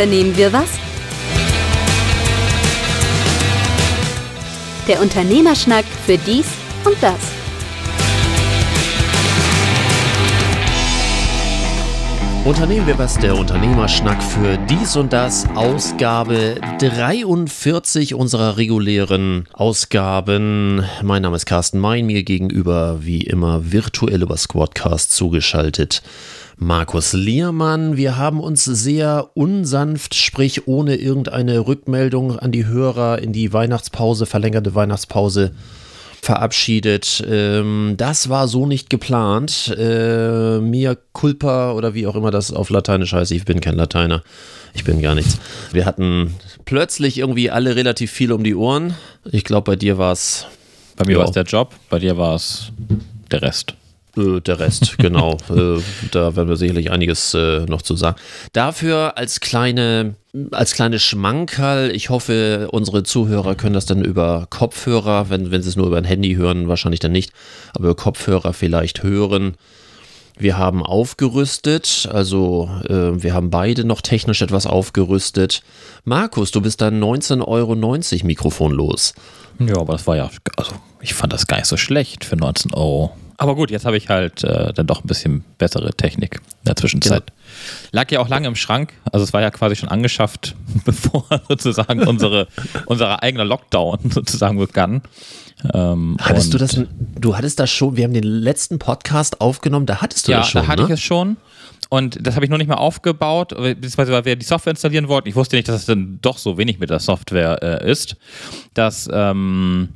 Unternehmen wir was? Der Unternehmerschnack für dies und das. Unternehmen wir was, der Unternehmerschnack für dies und das, Ausgabe 43 unserer regulären Ausgaben. Mein Name ist Carsten Mein, mir gegenüber wie immer virtuell über Squadcast zugeschaltet. Markus Liermann, wir haben uns sehr unsanft, sprich ohne irgendeine Rückmeldung an die Hörer in die Weihnachtspause, verlängerte Weihnachtspause verabschiedet. Ähm, das war so nicht geplant. Äh, mia culpa oder wie auch immer das auf Lateinisch heißt. Ich bin kein Lateiner. Ich bin gar nichts. Wir hatten plötzlich irgendwie alle relativ viel um die Ohren. Ich glaube, bei dir war es. Bei mir war es der Job, bei dir war es der Rest. Äh, der Rest, genau. äh, da werden wir sicherlich einiges äh, noch zu sagen. Dafür als kleine, als kleine Schmankerl, ich hoffe, unsere Zuhörer können das dann über Kopfhörer, wenn, wenn sie es nur über ein Handy hören, wahrscheinlich dann nicht, aber über Kopfhörer vielleicht hören. Wir haben aufgerüstet, also äh, wir haben beide noch technisch etwas aufgerüstet. Markus, du bist dann 19,90 Euro Mikrofon los. Ja, aber das war ja, also ich fand das gar nicht so schlecht für 19 Euro. Aber gut, jetzt habe ich halt äh, dann doch ein bisschen bessere Technik in der Zwischenzeit. Genau. Lag ja auch lange im Schrank, also es war ja quasi schon angeschafft, bevor sozusagen unsere, unsere eigene Lockdown sozusagen begann. Ähm, hattest du das, du hattest das schon, wir haben den letzten Podcast aufgenommen, da hattest du ja, das schon. Ja, da hatte ne? ich es schon. Und das habe ich noch nicht mal aufgebaut, beziehungsweise weil wir die Software installieren wollten. Ich wusste nicht, dass es dann doch so wenig mit der Software äh, ist. Dass ähm,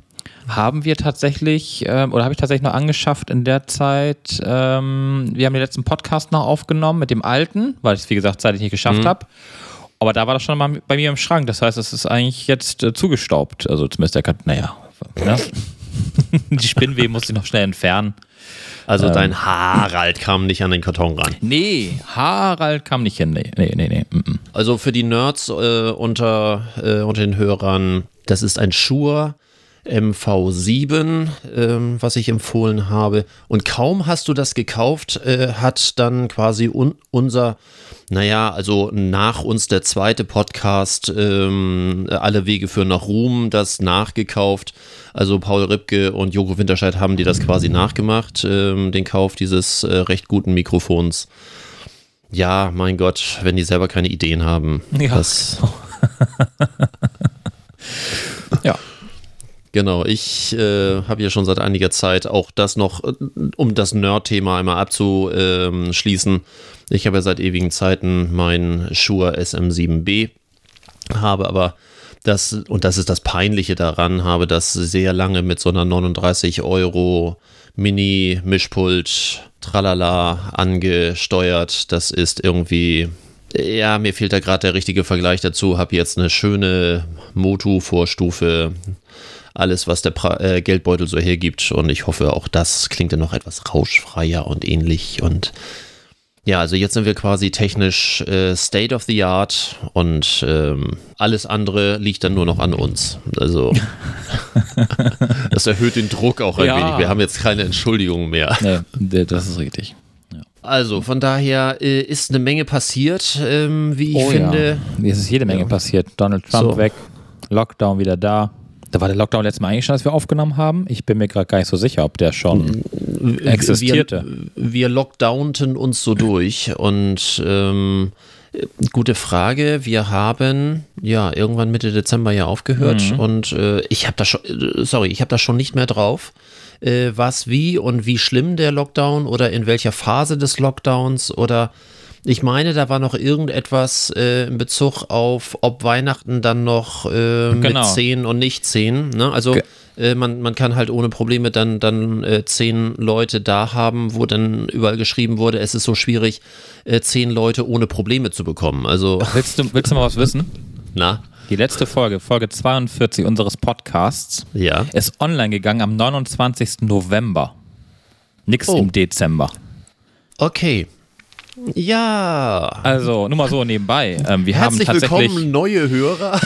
haben wir tatsächlich, ähm, oder habe ich tatsächlich noch angeschafft in der Zeit, ähm, wir haben den letzten Podcast noch aufgenommen mit dem alten, weil ich es, wie gesagt, zeitlich nicht geschafft mhm. habe. Aber da war das schon mal bei mir im Schrank. Das heißt, es ist eigentlich jetzt äh, zugestaubt. Also zumindest der Karton, naja. Ne? die Spinnweben musste ich noch schnell entfernen. Also ähm, dein Harald kam nicht an den Karton ran. Nee, Harald kam nicht hin. Nee, nee, nee. nee. Also für die Nerds äh, unter, äh, unter den Hörern, das ist ein Schuhe MV7, ähm, was ich empfohlen habe. Und kaum hast du das gekauft, äh, hat dann quasi un unser, naja, also nach uns der zweite Podcast, ähm, Alle Wege führen nach Ruhm, das nachgekauft. Also Paul Ripke und Joko Winterscheid haben die das quasi nachgemacht, ähm, den Kauf dieses äh, recht guten Mikrofons. Ja, mein Gott, wenn die selber keine Ideen haben. Ja. Das ja. Genau, ich äh, habe ja schon seit einiger Zeit auch das noch, äh, um das Nerd-Thema einmal abzuschließen. Ich habe ja seit ewigen Zeiten mein Shure SM7B, habe aber das, und das ist das Peinliche daran, habe das sehr lange mit so einer 39 Euro Mini-Mischpult tralala angesteuert. Das ist irgendwie ja, mir fehlt da gerade der richtige Vergleich dazu. Habe jetzt eine schöne Motu-Vorstufe alles, was der pra äh, Geldbeutel so hergibt. Und ich hoffe, auch das klingt dann noch etwas rauschfreier und ähnlich. Und ja, also jetzt sind wir quasi technisch äh, State of the Art und ähm, alles andere liegt dann nur noch an uns. Also das erhöht den Druck auch ein ja. wenig. Wir haben jetzt keine Entschuldigung mehr. Nee, das ist richtig. Also von daher äh, ist eine Menge passiert, ähm, wie ich oh, finde. Ja. Es ist jede Menge passiert. Donald Trump so. weg, Lockdown wieder da. Da war der Lockdown letztes Mal eigentlich schon, als wir aufgenommen haben. Ich bin mir gerade gar nicht so sicher, ob der schon existierte. Wir, wir lockdownten uns so durch und ähm, gute Frage. Wir haben ja irgendwann Mitte Dezember ja aufgehört mhm. und äh, ich habe da schon, äh, sorry, ich habe da schon nicht mehr drauf, äh, was wie und wie schlimm der Lockdown oder in welcher Phase des Lockdowns oder ich meine, da war noch irgendetwas äh, in Bezug auf, ob Weihnachten dann noch äh, genau. mit 10 und nicht 10. Ne? Also äh, man, man kann halt ohne Probleme dann, dann äh, 10 Leute da haben, wo dann überall geschrieben wurde, es ist so schwierig, äh, 10 Leute ohne Probleme zu bekommen. Also willst, du, willst du mal was wissen? Na? Die letzte Folge, Folge 42 unseres Podcasts, ja. ist online gegangen am 29. November. Nix oh. im Dezember. Okay. Ja. Also, nur mal so nebenbei. Ähm, wir Herzlich haben tatsächlich willkommen, neue Hörer.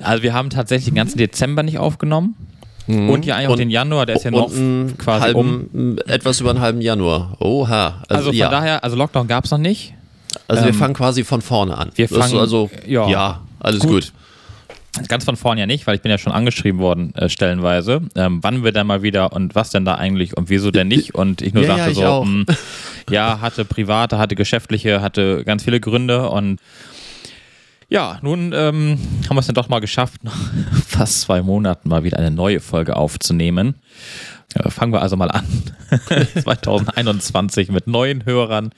also, wir haben tatsächlich den ganzen Dezember nicht aufgenommen. Mhm. Und ja eigentlich auch den Januar, der ist ja noch quasi halben, um. Etwas über einen halben Januar. Oha. Also, also von ja. daher, also Lockdown gab es noch nicht. Also ähm, wir fangen quasi von vorne an. Wir fangen, also, ja, ja alles gut. gut. Ganz von vorne ja nicht, weil ich bin ja schon angeschrieben worden, äh, stellenweise, ähm, wann wir denn mal wieder und was denn da eigentlich und wieso denn nicht. Und ich nur ja, sagte ja, so, mh, hm, ja, hatte private, hatte geschäftliche, hatte ganz viele Gründe und ja, nun ähm, haben wir es dann doch mal geschafft, nach fast zwei Monaten mal wieder eine neue Folge aufzunehmen. Ja, fangen wir also mal an. 2021 mit neuen Hörern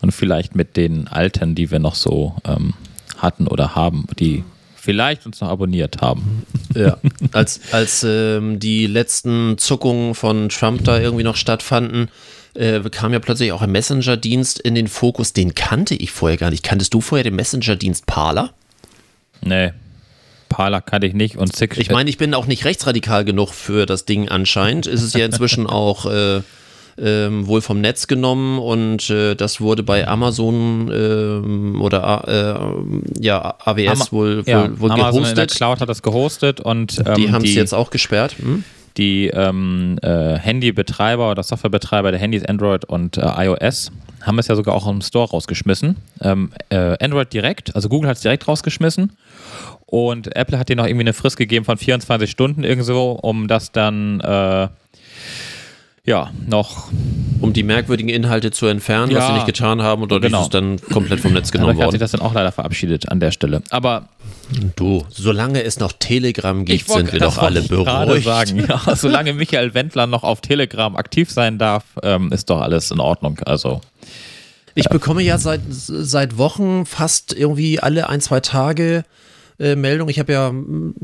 und vielleicht mit den alten, die wir noch so ähm, hatten oder haben, die vielleicht uns noch abonniert haben. Ja, als, als ähm, die letzten Zuckungen von Trump da irgendwie noch stattfanden, äh, kam ja plötzlich auch ein Messenger-Dienst in den Fokus. Den kannte ich vorher gar nicht. Kanntest du vorher den Messenger-Dienst Parler? Nee. Parler kannte ich nicht und Sick. Ich meine, ich bin auch nicht rechtsradikal genug für das Ding anscheinend. Ist es ja inzwischen auch äh, ähm, wohl vom Netz genommen und äh, das wurde bei Amazon ähm, oder äh, ja, AWS Ama wohl, ja, wohl, Amazon gehostet. In der Cloud hat das gehostet und ähm, die haben es jetzt auch gesperrt. Hm? Die ähm, äh, Handybetreiber oder Softwarebetreiber der Handys Android und äh, iOS haben es ja sogar auch im Store rausgeschmissen. Ähm, äh, Android direkt, also Google hat es direkt rausgeschmissen. Und Apple hat denen noch irgendwie eine Frist gegeben von 24 Stunden irgendwo, um das dann äh, ja, noch. Um die merkwürdigen Inhalte zu entfernen, ja, was sie nicht getan haben, oder genau. ist es dann komplett vom Netz genommen worden? hat sich das dann auch leider verabschiedet an der Stelle. Aber. Du, solange es noch Telegram gibt, sind wir doch alle beruhigt. sagen, ja, solange Michael Wendler noch auf Telegram aktiv sein darf, ähm, ist doch alles in Ordnung. Also. Ich bekomme ja seit, seit Wochen fast irgendwie alle ein, zwei Tage äh, Meldung. Ich habe ja,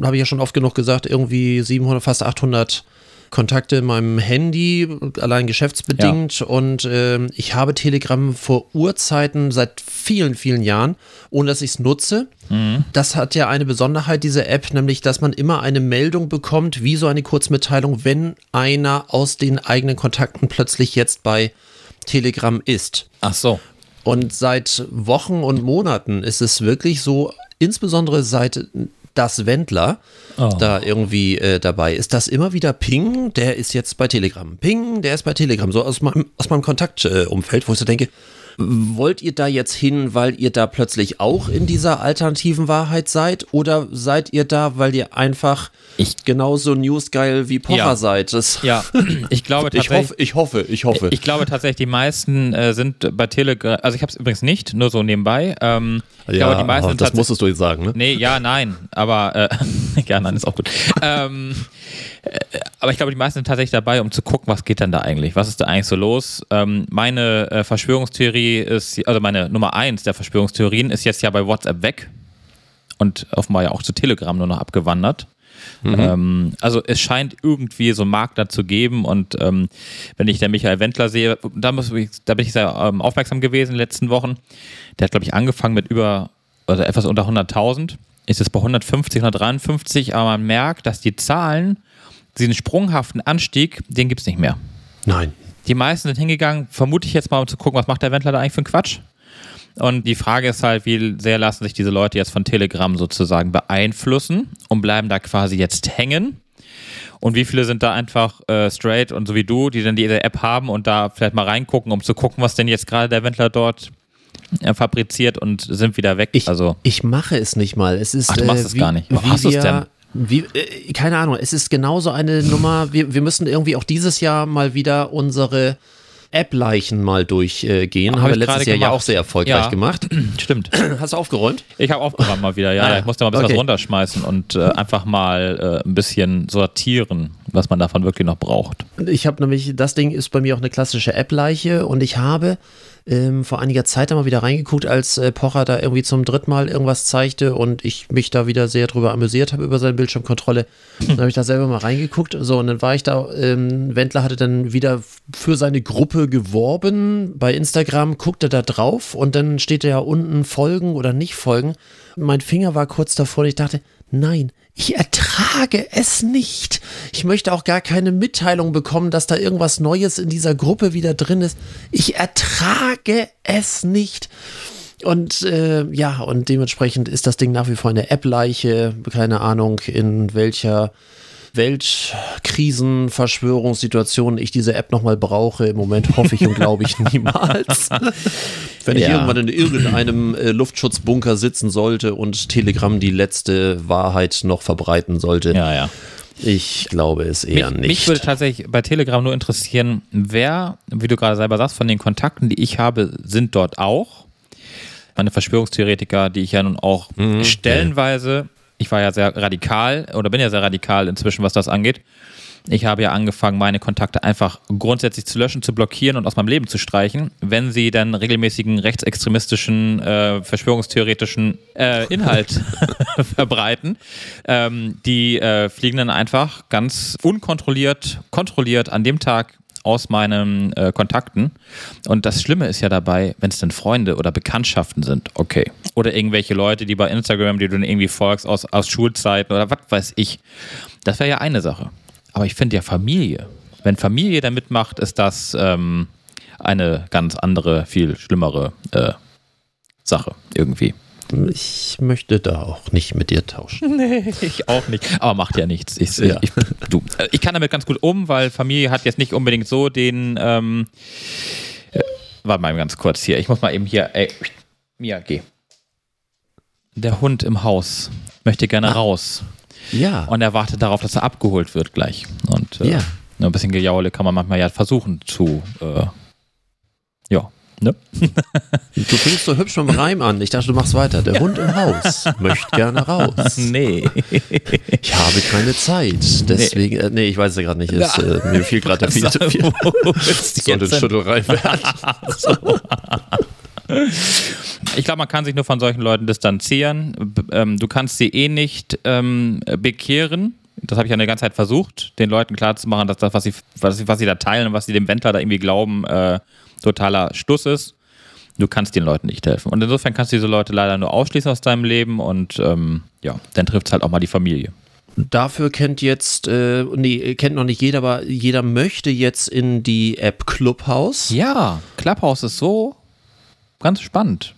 habe ich ja schon oft genug gesagt, irgendwie 700, fast 800 Kontakte in meinem Handy, allein geschäftsbedingt. Ja. Und äh, ich habe Telegram vor Urzeiten seit vielen, vielen Jahren, ohne dass ich es nutze. Mhm. Das hat ja eine Besonderheit, diese App, nämlich, dass man immer eine Meldung bekommt, wie so eine Kurzmitteilung, wenn einer aus den eigenen Kontakten plötzlich jetzt bei Telegram ist. Ach so. Und seit Wochen und Monaten ist es wirklich so, insbesondere seit das Wendler oh. da irgendwie äh, dabei ist, das immer wieder Ping, der ist jetzt bei Telegram. Ping, der ist bei Telegram. So aus meinem, aus meinem Kontaktumfeld, äh, wo ich so denke, Wollt ihr da jetzt hin, weil ihr da plötzlich auch in dieser alternativen Wahrheit seid? Oder seid ihr da, weil ihr einfach ich, genauso newsgeil wie Pocher ja. seid? Das ja, ich glaube tatsächlich. Ich hoffe, ich hoffe, ich hoffe. Ich glaube tatsächlich, die meisten äh, sind bei Telegram, also ich habe es übrigens nicht, nur so nebenbei. Ähm, ich ja, glaube, die meisten das musstest du jetzt sagen, ne? Nee, ja, nein, aber äh, ja, nein, ist auch gut. ähm, äh, aber ich glaube, die meisten sind tatsächlich dabei, um zu gucken, was geht denn da eigentlich? Was ist da eigentlich so los? Ähm, meine äh, Verschwörungstheorie ist, also meine Nummer eins der Verschwörungstheorien ist jetzt ja bei WhatsApp weg und offenbar ja auch zu Telegram nur noch abgewandert. Mhm. Ähm, also es scheint irgendwie so einen Markt da zu geben und ähm, wenn ich den Michael Wendler sehe, da, muss ich, da bin ich sehr ähm, aufmerksam gewesen in den letzten Wochen. Der hat, glaube ich, angefangen mit über, also etwas unter 100.000, ist jetzt bei 150, 153, aber man merkt, dass die Zahlen diesen sprunghaften Anstieg, den gibt es nicht mehr. Nein. Die meisten sind hingegangen, vermute ich jetzt mal, um zu gucken, was macht der Wendler da eigentlich für einen Quatsch. Und die Frage ist halt, wie sehr lassen sich diese Leute jetzt von Telegram sozusagen beeinflussen und bleiben da quasi jetzt hängen. Und wie viele sind da einfach äh, straight und so wie du, die dann diese App haben und da vielleicht mal reingucken, um zu gucken, was denn jetzt gerade der Wendler dort äh, fabriziert und sind wieder weg. Ich, also ich mache es nicht mal. Es ist, Ach, du machst äh, es gar nicht. Hast du es denn? Wie, äh, keine Ahnung, es ist genauso eine Nummer. Wir, wir müssen irgendwie auch dieses Jahr mal wieder unsere App-Leichen mal durchgehen. Wir letztes Jahr ja auch sehr erfolgreich ja. gemacht. Stimmt. Hast du aufgeräumt? Ich habe aufgeräumt mal wieder, ja. Ah, ja. Ich musste mal ein bisschen okay. was runterschmeißen und äh, einfach mal äh, ein bisschen sortieren, was man davon wirklich noch braucht. Ich habe nämlich, das Ding ist bei mir auch eine klassische App-Leiche und ich habe ähm, vor einiger Zeit da mal wieder reingeguckt, als äh, Pocher da irgendwie zum dritten Mal irgendwas zeigte und ich mich da wieder sehr drüber amüsiert habe über seine Bildschirmkontrolle. Dann habe ich da selber mal reingeguckt. So, und dann war ich da, ähm, Wendler hatte dann wieder für seine Gruppe geworben bei Instagram, guckte da drauf und dann steht da ja unten Folgen oder nicht Folgen. Mein Finger war kurz davor und ich dachte, nein, ich ertrage es nicht. Ich möchte auch gar keine Mitteilung bekommen, dass da irgendwas Neues in dieser Gruppe wieder drin ist. Ich ertrage es nicht. Und äh, ja, und dementsprechend ist das Ding nach wie vor eine App-Leiche. Keine Ahnung, in welcher Weltkrisen, Verschwörungssituationen ich diese App nochmal brauche. Im Moment hoffe ich und glaube ich niemals. Wenn ich Ja. irgendwann in irgendeinem äh, Luftschutzbunker sitzen sollte und Telegram die letzte Wahrheit noch verbreiten sollte. Ja, ja. Ich glaube es eher mich, nicht. mich würde tatsächlich bei Telegram nur interessieren, wer, wie du gerade selber sagst, von den Kontakten, die ich habe, sind dort auch. Meine Verschwörungstheoretiker, die ich ja nun auch Mhm. stellenweise, ich war ja sehr radikal oder bin ja sehr radikal inzwischen, was das angeht. Ich habe ja angefangen, meine Kontakte einfach grundsätzlich zu löschen, zu blockieren und aus meinem Leben zu streichen, wenn sie dann regelmäßigen rechtsextremistischen, äh, verschwörungstheoretischen äh, Inhalt verbreiten. Ähm, die äh, fliegen dann einfach ganz unkontrolliert, kontrolliert an dem Tag aus meinen äh, Kontakten. Und das Schlimme ist ja dabei, wenn es denn Freunde oder Bekanntschaften sind, okay. Oder irgendwelche Leute, die bei Instagram, die du dann irgendwie folgst aus, aus Schulzeiten oder was weiß ich. Das wäre ja eine Sache. Aber ich finde ja Familie. Wenn Familie da mitmacht, ist das ähm, eine ganz andere, viel schlimmere äh, Sache irgendwie. Ich möchte da auch nicht mit dir tauschen. Nee, ich auch nicht. Aber macht ja nichts. Ich, Ja. ich, du, äh, ich kann damit ganz gut um, weil Familie hat jetzt nicht unbedingt so den. Ähm, äh, warte mal ganz kurz hier. Ich muss mal eben hier. Ey, Mia, geh. Der Hund im Haus möchte gerne raus. Ja. Und er wartet darauf, dass er abgeholt wird gleich. Und äh, Ja. ein bisschen Gejaule kann man manchmal ja versuchen zu. Äh. Ne? Du fängst so hübsch mit dem Reim an. Ich dachte, du machst weiter. Der Hund im Haus möchte gerne raus. Nee. Ich habe keine Zeit. Deswegen, äh, nee, ich weiß es ja gerade nicht. Es, äh, mir fiel gerade der viel zu viel. Sollte? Schüttelreim werden. Ich glaube, man kann sich nur von solchen Leuten distanzieren. Ähm, du kannst sie eh nicht ähm, bekehren. Das habe ich ja eine ganze Zeit versucht, den Leuten klarzumachen, dass das, was sie, was, sie, was sie da teilen und was sie dem Wendler da irgendwie glauben, äh, totaler Stuss ist. Du kannst den Leuten nicht helfen. Und insofern kannst du diese Leute leider nur ausschließen aus deinem Leben und ähm, ja, dann trifft es halt auch mal die Familie. Dafür kennt jetzt, äh, nee, kennt noch nicht jeder, aber jeder möchte jetzt in die App Clubhouse. Ja, Clubhouse ist so ganz spannend.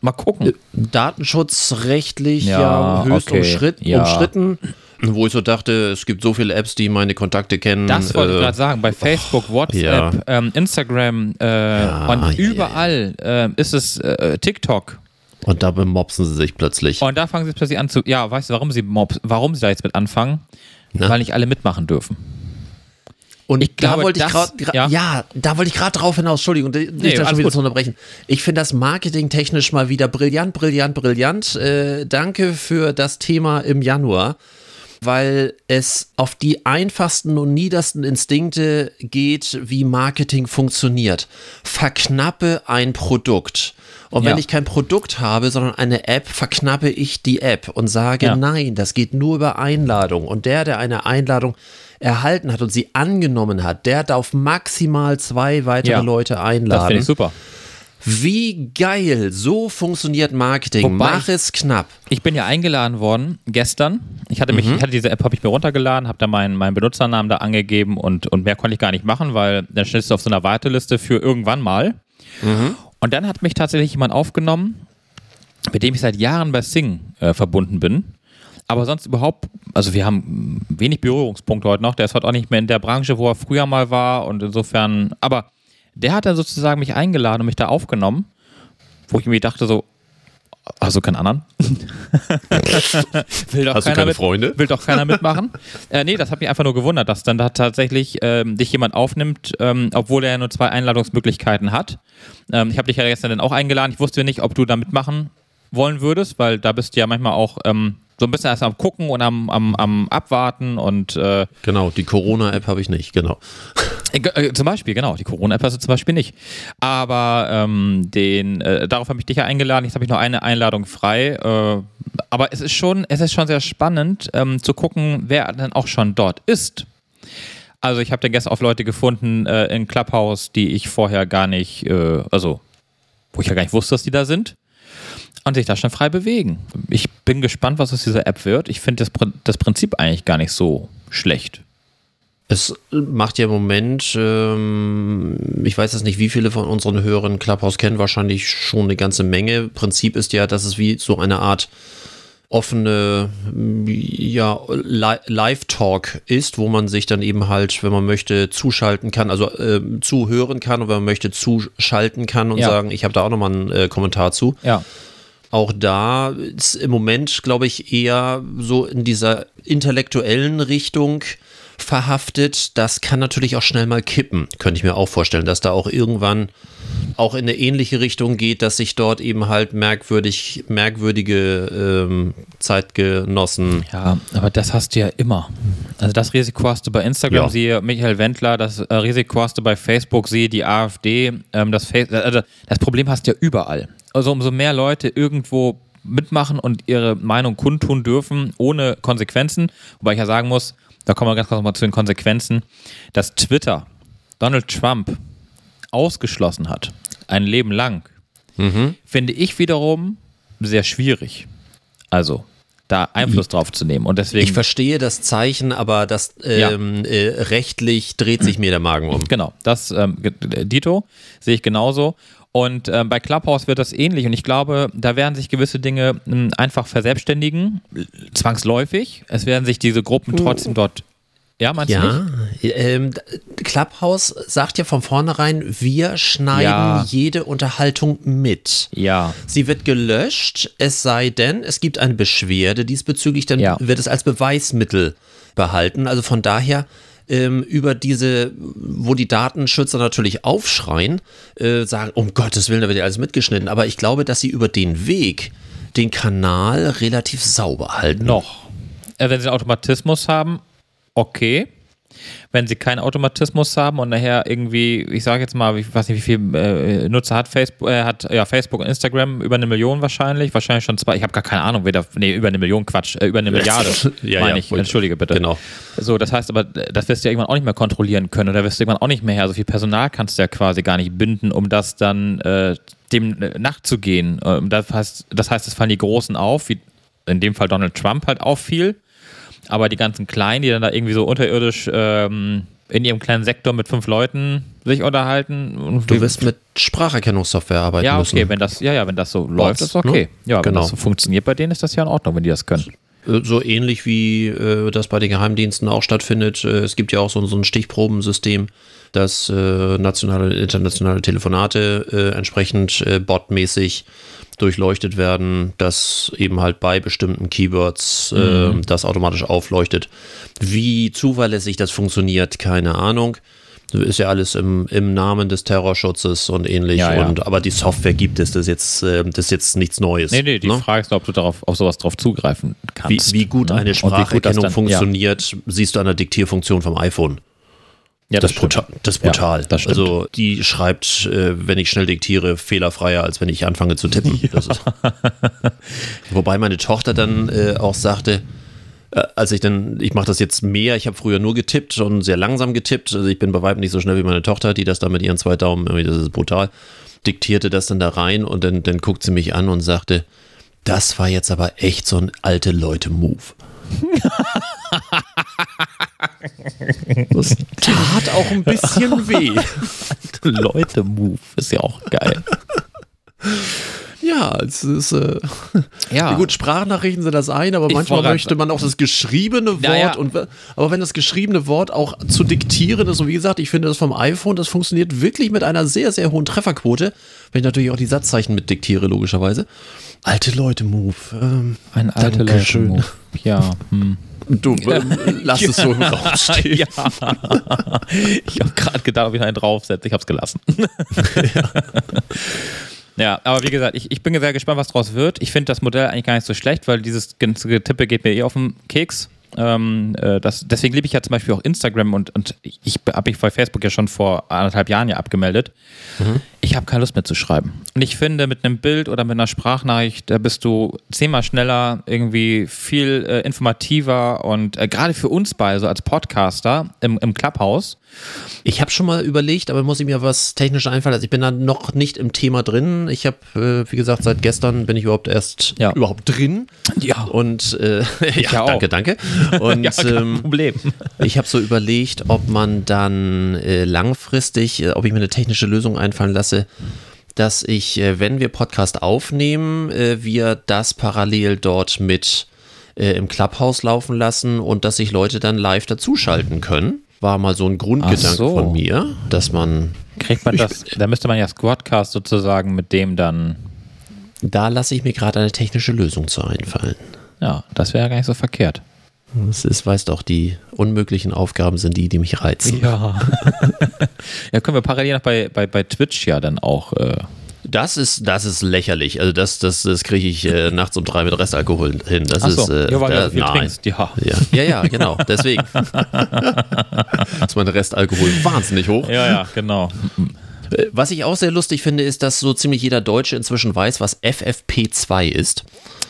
Mal gucken. Datenschutzrechtlich ja, Ja, höchst okay, umschritt, ja. umstritten. Wo ich so dachte, es gibt so viele Apps, die meine Kontakte kennen. Das wollte ich äh, gerade sagen. Bei Facebook, WhatsApp, ja. ähm, Instagram äh, und ja, überall äh, ist es äh, TikTok. Und da bemobsen sie sich plötzlich. Und da fangen sie plötzlich an zu. Ja, weißt du, warum sie, Mobs, warum sie da jetzt mit anfangen? Na? Weil nicht alle mitmachen dürfen. Und Ich da glaube, wollte ich gerade, ja. ja. da wollte ich gerade drauf hinaus. Entschuldigung, nicht, Nee, alles Spiel gut. zu unterbrechen. Ich finde das marketingtechnisch mal wieder brillant, brillant, brillant. Äh, danke für das Thema im Januar, weil es auf die einfachsten und niedersten Instinkte geht, wie Marketing funktioniert. Verknappe ein Produkt. Und wenn Ja. ich kein Produkt habe, sondern eine App, verknappe ich die App und sage, Ja. nein, das geht nur über Einladung. Und der, der eine Einladung erhalten hat und sie angenommen hat, der darf maximal zwei weitere Ja. Leute Das finde einladen. ich super. Wie geil, so funktioniert Marketing. Wobei Mach es knapp. Ich bin ja eingeladen worden gestern. Ich hatte mich, ich hatte diese App, habe ich mir runtergeladen, habe da meinen, meinen Benutzernamen da angegeben und, und mehr konnte ich gar nicht machen, weil dann stehst du auf so einer Warteliste für irgendwann mal. Und dann hat mich tatsächlich jemand aufgenommen, mit dem ich seit Jahren bei Sing äh, verbunden bin. Aber sonst überhaupt, also wir haben wenig Berührungspunkte heute noch. Der ist heute auch nicht mehr in der Branche, wo er früher mal war. Und insofern, aber der hat dann sozusagen mich eingeladen und mich da aufgenommen, wo ich mir dachte so, also keinen anderen? will doch Hast du keiner keine mit, Freunde? Will doch keiner mitmachen? äh, nee, das hat mich einfach nur gewundert, dass dann da tatsächlich ähm, dich jemand aufnimmt, ähm, obwohl er ja nur zwei Einladungsmöglichkeiten hat. Ähm, ich habe dich ja gestern dann auch eingeladen. Ich wusste nicht, ob du da mitmachen wollen würdest, weil da bist du ja manchmal auch ähm, so ein bisschen erst am Gucken und am, am, am Abwarten und äh, Genau, die Corona-App habe ich nicht, genau. Äh, äh, zum Beispiel, genau, die Corona-App hast du zum Beispiel nicht. Aber ähm, den, äh, darauf habe ich dich ja eingeladen. Jetzt habe ich noch eine Einladung frei. Äh, aber es ist schon, es ist schon sehr spannend ähm, zu gucken, wer dann auch schon dort ist. Also ich habe dann gestern auf Leute gefunden äh, in Clubhouse, die ich vorher gar nicht, also wo ich ja gar nicht wusste, dass die da sind. Und sich da schon frei bewegen. Ich bin gespannt, was aus dieser App wird. Ich finde das, das Prinzip eigentlich gar nicht so schlecht. Es macht ja im Moment, ähm, ich weiß jetzt nicht, wie viele von unseren Hörern Clubhouse kennen, wahrscheinlich schon eine ganze Menge. Prinzip ist ja, dass es wie so eine Art offene ja, Live-Talk ist, wo man sich dann eben halt, wenn man möchte, zuschalten kann, also äh, zuhören kann und wenn man möchte, zuschalten kann und Ja. sagen, ich habe da auch nochmal einen äh, Kommentar zu. Ja. Auch da ist im Moment, glaube ich, eher so in dieser intellektuellen Richtung verhaftet. Das kann natürlich auch schnell mal kippen, könnte ich mir auch vorstellen, dass da auch irgendwann auch in eine ähnliche Richtung geht, dass sich dort eben halt merkwürdig, merkwürdige ähm, Zeitgenossen. Ja, aber das hast du ja immer. Also das Risiko hast du bei Instagram, Ja. siehe Michael Wendler, das äh, Risiko hast du bei Facebook, siehe die AfD. Ähm, das, also das Problem hast du ja überall. Also umso mehr Leute irgendwo mitmachen und ihre Meinung kundtun dürfen, ohne Konsequenzen. Wobei ich ja sagen muss, da kommen wir ganz kurz noch mal zu den Konsequenzen, dass Twitter Donald Trump ausgeschlossen hat, ein Leben lang, finde ich wiederum sehr schwierig. Also, da Einfluss drauf zu nehmen. Und deswegen. Ich verstehe das Zeichen, aber das Ja. ähm, äh, rechtlich dreht sich mir der Magen um. Genau, das ähm, äh, Dito sehe ich genauso. Und ähm, bei Clubhouse wird das ähnlich. Und ich glaube, da werden sich gewisse Dinge ähm, einfach verselbstständigen, äh, zwangsläufig. Es werden sich diese Gruppen trotzdem dort. Ja, meinst du Ja, nicht? ähm, Clubhouse sagt ja von vornherein, wir schneiden Ja. jede Unterhaltung mit. Ja. Sie wird gelöscht, es sei denn, es gibt eine Beschwerde diesbezüglich, dann Ja. wird es als Beweismittel behalten. Also von daher ähm, über diese, wo die Datenschützer natürlich aufschreien, äh, sagen, um Gottes Willen, da wird ja alles mitgeschnitten. Aber ich glaube, dass sie über den Weg den Kanal relativ sauber halten. Noch. Äh, wenn sie Automatismus haben, okay. Wenn sie keinen Automatismus haben und nachher irgendwie, ich sage jetzt mal, ich weiß nicht, wie viel äh, Nutzer hat Facebook, äh, hat ja Facebook und Instagram über eine Million wahrscheinlich, wahrscheinlich schon zwei. Ich habe gar keine Ahnung, wer da, nee, über eine Million Quatsch, äh, über eine Milliarde, Ja, meine ja, ich. Entschuldige bitte. genau. So, das heißt aber, das wirst du ja irgendwann auch nicht mehr kontrollieren können oder wirst du irgendwann auch nicht mehr her. So viel Personal kannst du ja quasi gar nicht binden, um das dann äh, dem äh, nachzugehen. Ähm, das heißt, das heißt, es fallen die Großen auf, wie in dem Fall Donald Trump halt auffiel. Aber die ganzen Kleinen, die dann da irgendwie so unterirdisch ähm, in ihrem kleinen Sektor mit fünf Leuten sich unterhalten. Du wirst mit Spracherkennungssoftware arbeiten ja, müssen. okay, wenn das, ja, ja, wenn das so läuft, ist okay. ne? Ja, wenn Genau. das so funktioniert bei denen, ist das ja in Ordnung, wenn die das können. Äh, So ähnlich wie äh, das bei den Geheimdiensten auch stattfindet. Äh, es gibt ja auch so, so ein Stichprobensystem, dass äh, nationale und internationale Telefonate äh, entsprechend äh, botmäßig durchleuchtet werden, dass eben halt bei bestimmten Keywords äh, das automatisch aufleuchtet. Wie zuverlässig das funktioniert, keine Ahnung. Ist ja alles im, im Namen des Terrorschutzes und ähnlich. Ja, ja. Und, aber die Software gibt es, das ist jetzt, äh, das ist jetzt nichts Neues. Nee, nee, die ne? Frage ist nur, ob du darauf, auf sowas drauf zugreifen Wie, kannst. wie gut ne? eine wie gut Spracherkennung dann- funktioniert, siehst du an der Diktierfunktion vom iPhone. Ja, ja Das, das, ist brutal. Das ist brutal. Ja, das also die schreibt, äh, wenn ich schnell diktiere, fehlerfreier, als wenn ich anfange zu tippen. Das ist, wobei meine Tochter dann äh, auch sagte, äh, als ich dann, ich mache das jetzt mehr, ich habe früher nur getippt und sehr langsam getippt, also ich bin bei weitem nicht so schnell wie meine Tochter, die das da mit ihren zwei Daumen, irgendwie, das ist brutal, diktierte das dann da rein und dann, dann guckt sie mich an und sagte, das war jetzt aber echt so ein alte Leute-Move. Das tat auch ein bisschen weh. Leute-Move ist ja auch geil. Ja, es ist. Äh, Ja. Gut, Sprachnachrichten sind das eine, aber Ich manchmal möchte man auch das geschriebene Wort. Ja, ja. Und, aber wenn das geschriebene Wort auch zu diktieren ist, und wie gesagt, ich finde das vom iPhone, das funktioniert wirklich mit einer sehr, sehr hohen Trefferquote. Wenn ich natürlich auch die Satzzeichen mit diktiere, logischerweise. Alte Leute-Move. Ähm, Ein alter Dankeschön. Leute-Move. Ja. Hm. Du, äh, lass es so im Raum stehen. ja. Ich habe gerade gedacht, ob ich einen draufsetze. Ich habe es gelassen. ja. aber wie gesagt, ich, ich bin sehr gespannt, was draus wird. Ich finde das Modell eigentlich gar nicht so schlecht, weil dieses Getippe geht mir eh auf den Keks. Ähm, äh, das, deswegen liebe ich ja zum Beispiel auch Instagram und, und ich, habe mich bei Facebook ja schon vor anderthalb Jahren ja abgemeldet. Ich habe keine Lust mehr zu schreiben. Und ich finde, mit einem Bild oder mit einer Sprachnachricht, da bist du zehnmal schneller, irgendwie viel äh, informativer und äh, gerade für uns beide, so als Podcaster im, im Clubhouse, Ich habe schon mal überlegt, aber muss ich mir was technisch einfallen. Also ich bin da noch nicht im Thema drin. Ich habe, äh, wie gesagt, seit gestern bin ich überhaupt erst Ja. überhaupt drin. Ja. Und äh, ja, danke, danke. Und ja, kein ähm, Problem. ich habe so überlegt, ob man dann äh, langfristig, äh, ob ich mir eine technische Lösung einfallen lasse, dass ich, äh, wenn wir Podcast aufnehmen, äh, wir das parallel dort mit im Clubhouse laufen lassen und dass sich Leute dann live dazuschalten können. War mal so ein Grundgedanke so. von mir, dass man. Kriegt man das, da müsste man ja Squadcast sozusagen mit dem dann. Da lasse ich mir gerade eine technische Lösung zu einfallen. Ja, das wäre ja gar nicht so verkehrt. Das ist, weißt doch, die unmöglichen Aufgaben sind die, die mich reizen. Ja. ja, können wir parallel noch bei, bei, bei Twitch ja dann auch. Äh, Das ist, das ist lächerlich. Also das, das, das kriege ich äh, nachts um drei mit Restalkohol hin. Das so, ist, äh, ja, weil da, du viel nein. trinkst. Ja. Ja, ja, ja, genau. Deswegen ist mein Restalkohol wahnsinnig hoch. ja, ja, genau. Äh, Was ich auch sehr lustig finde, ist, dass so ziemlich jeder Deutsche inzwischen weiß, was FFP2 ist.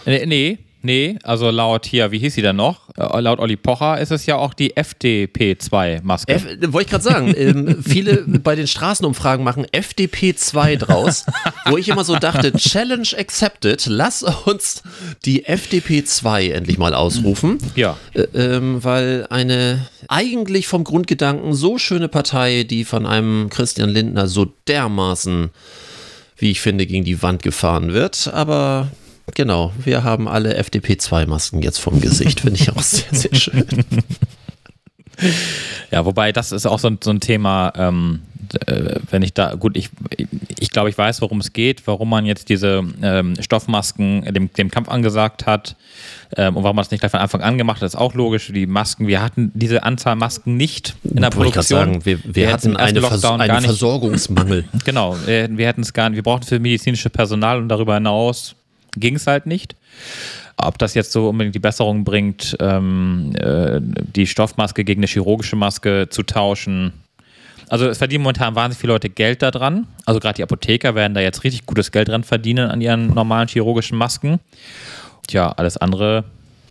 Nee, nee, nee, also laut hier, wie hieß sie denn noch? Äh, laut Olli Pocher ist es ja auch die FDP2-Maske. F äh, wollte ich gerade sagen, ähm, viele bei den Straßenumfragen machen FDP2 draus, wo ich immer so dachte, Challenge accepted, lass uns die FDP2 endlich mal ausrufen. Ja. Äh, ähm, weil eine eigentlich vom Grundgedanken so schöne Partei, die von einem Christian Lindner so dermaßen, wie ich finde, gegen die Wand gefahren wird. Aber genau, wir haben alle FDP2-Masken jetzt vom Gesicht, finde ich auch sehr, sehr schön. Ja, wobei das ist auch so ein, so ein Thema, ähm, äh, wenn ich da, gut, ich, ich glaube, ich weiß, worum es geht, warum man jetzt diese ähm, Stoffmasken dem, dem Kampf angesagt hat ähm, und warum man es nicht gleich von Anfang an gemacht hat, ist auch logisch. Die Masken, wir hatten diese Anzahl Masken nicht in der Wollte ich Produktion. sagen, wir, wir hätten hatten im ersten eine Vers Lockdown gar einen nicht- Versorgungsmangel. Genau, wir, wir hätten es gar nicht, wir brauchten für medizinische Personal und darüber hinaus ging es halt nicht. Ob das jetzt so unbedingt die Besserung bringt, ähm, äh, die Stoffmaske gegen eine chirurgische Maske zu tauschen. Also es verdienen momentan wahnsinnig viele Leute Geld daran. Also gerade die Apotheker werden da jetzt richtig gutes Geld dran verdienen an ihren normalen chirurgischen Masken. Tja, alles andere.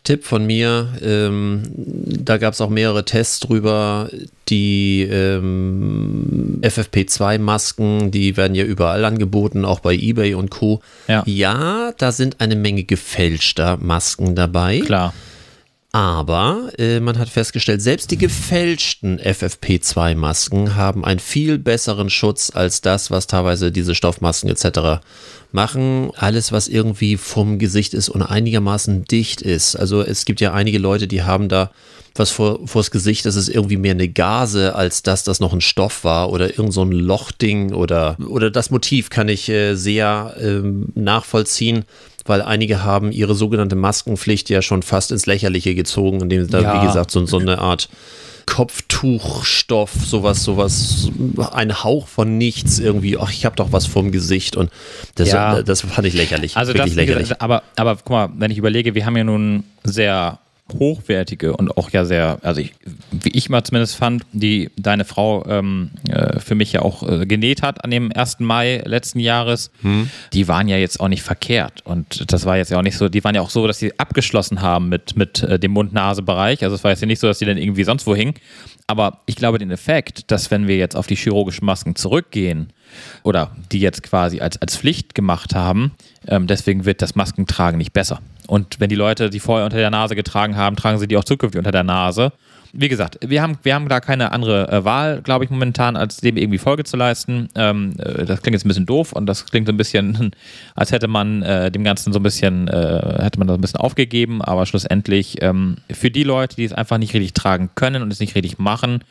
Tipp von mir, ähm, da gab es auch mehrere Tests drüber. Die ähm, FFP2-Masken, die werden ja überall angeboten, auch bei eBay und Co. Ja. ja, da sind eine Menge gefälschter Masken dabei. Klar. Aber äh, man hat festgestellt, selbst die gefälschten FFP2-Masken haben einen viel besseren Schutz als das, was teilweise diese Stoffmasken etc. machen. Alles, was irgendwie vom Gesicht ist und einigermaßen dicht ist. Also es gibt ja einige Leute, die haben da was vor, vors Gesicht, das ist irgendwie mehr eine Gase, als dass das noch ein Stoff war oder irgend so ein Lochding oder, oder das Motiv kann ich äh, sehr ähm, nachvollziehen weil einige haben ihre sogenannte Maskenpflicht ja schon fast ins Lächerliche gezogen, indem sie da, Ja. wie gesagt, so, so eine Art Kopftuchstoff, sowas, sowas, ein Hauch von nichts irgendwie, ach, ich habe doch was vom Gesicht und das, Ja. das fand ich lächerlich. Also das, lächerlich. gesagt, aber, aber guck mal, wenn ich überlege, wir haben ja nun sehr hochwertige und auch ja sehr, also ich, wie ich mal zumindest fand, die deine Frau ähm, äh, für mich ja auch äh, genäht hat an dem 1. Mai letzten Jahres, die waren ja jetzt auch nicht verkehrt. Und das war jetzt ja auch nicht so, die waren ja auch so, dass sie abgeschlossen haben mit, mit äh, dem Mund-Nase-Bereich, also es war jetzt ja nicht so, dass die dann irgendwie sonst wo hingen, aber ich glaube den Effekt, dass wenn wir jetzt auf die chirurgischen Masken zurückgehen, oder die jetzt quasi als, als Pflicht gemacht haben. Ähm, deswegen wird das Maskentragen nicht besser. Und wenn die Leute die vorher unter der Nase getragen haben, tragen sie die auch zukünftig unter der Nase. Wie gesagt, wir haben, wir haben da keine andere äh, Wahl, glaube ich, momentan, als dem irgendwie Folge zu leisten. Ähm, äh, das klingt jetzt ein bisschen doof und das klingt so ein bisschen, als hätte man äh, dem Ganzen so ein bisschen, äh, hätte man das ein bisschen aufgegeben, aber schlussendlich ähm, für die Leute, die es einfach nicht richtig tragen können und es nicht richtig machen,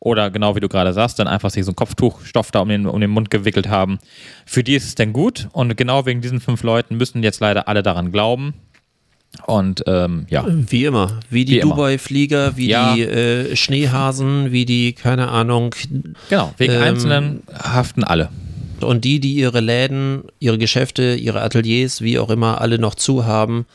oder genau wie du gerade sagst, dann einfach sich so einen Kopftuchstoff da um den, um den Mund gewickelt haben. Für die ist es denn gut und genau wegen diesen fünf Leuten müssen jetzt leider alle daran glauben. Und ähm, ja, Wie immer, wie die. Dubai-Flieger, wie Ja. die äh, Schneehasen, wie die, keine Ahnung, genau, wegen Ähm, Einzelnen haften alle. Und die, die ihre Läden, ihre Geschäfte, ihre Ateliers, wie auch immer, alle noch zu haben,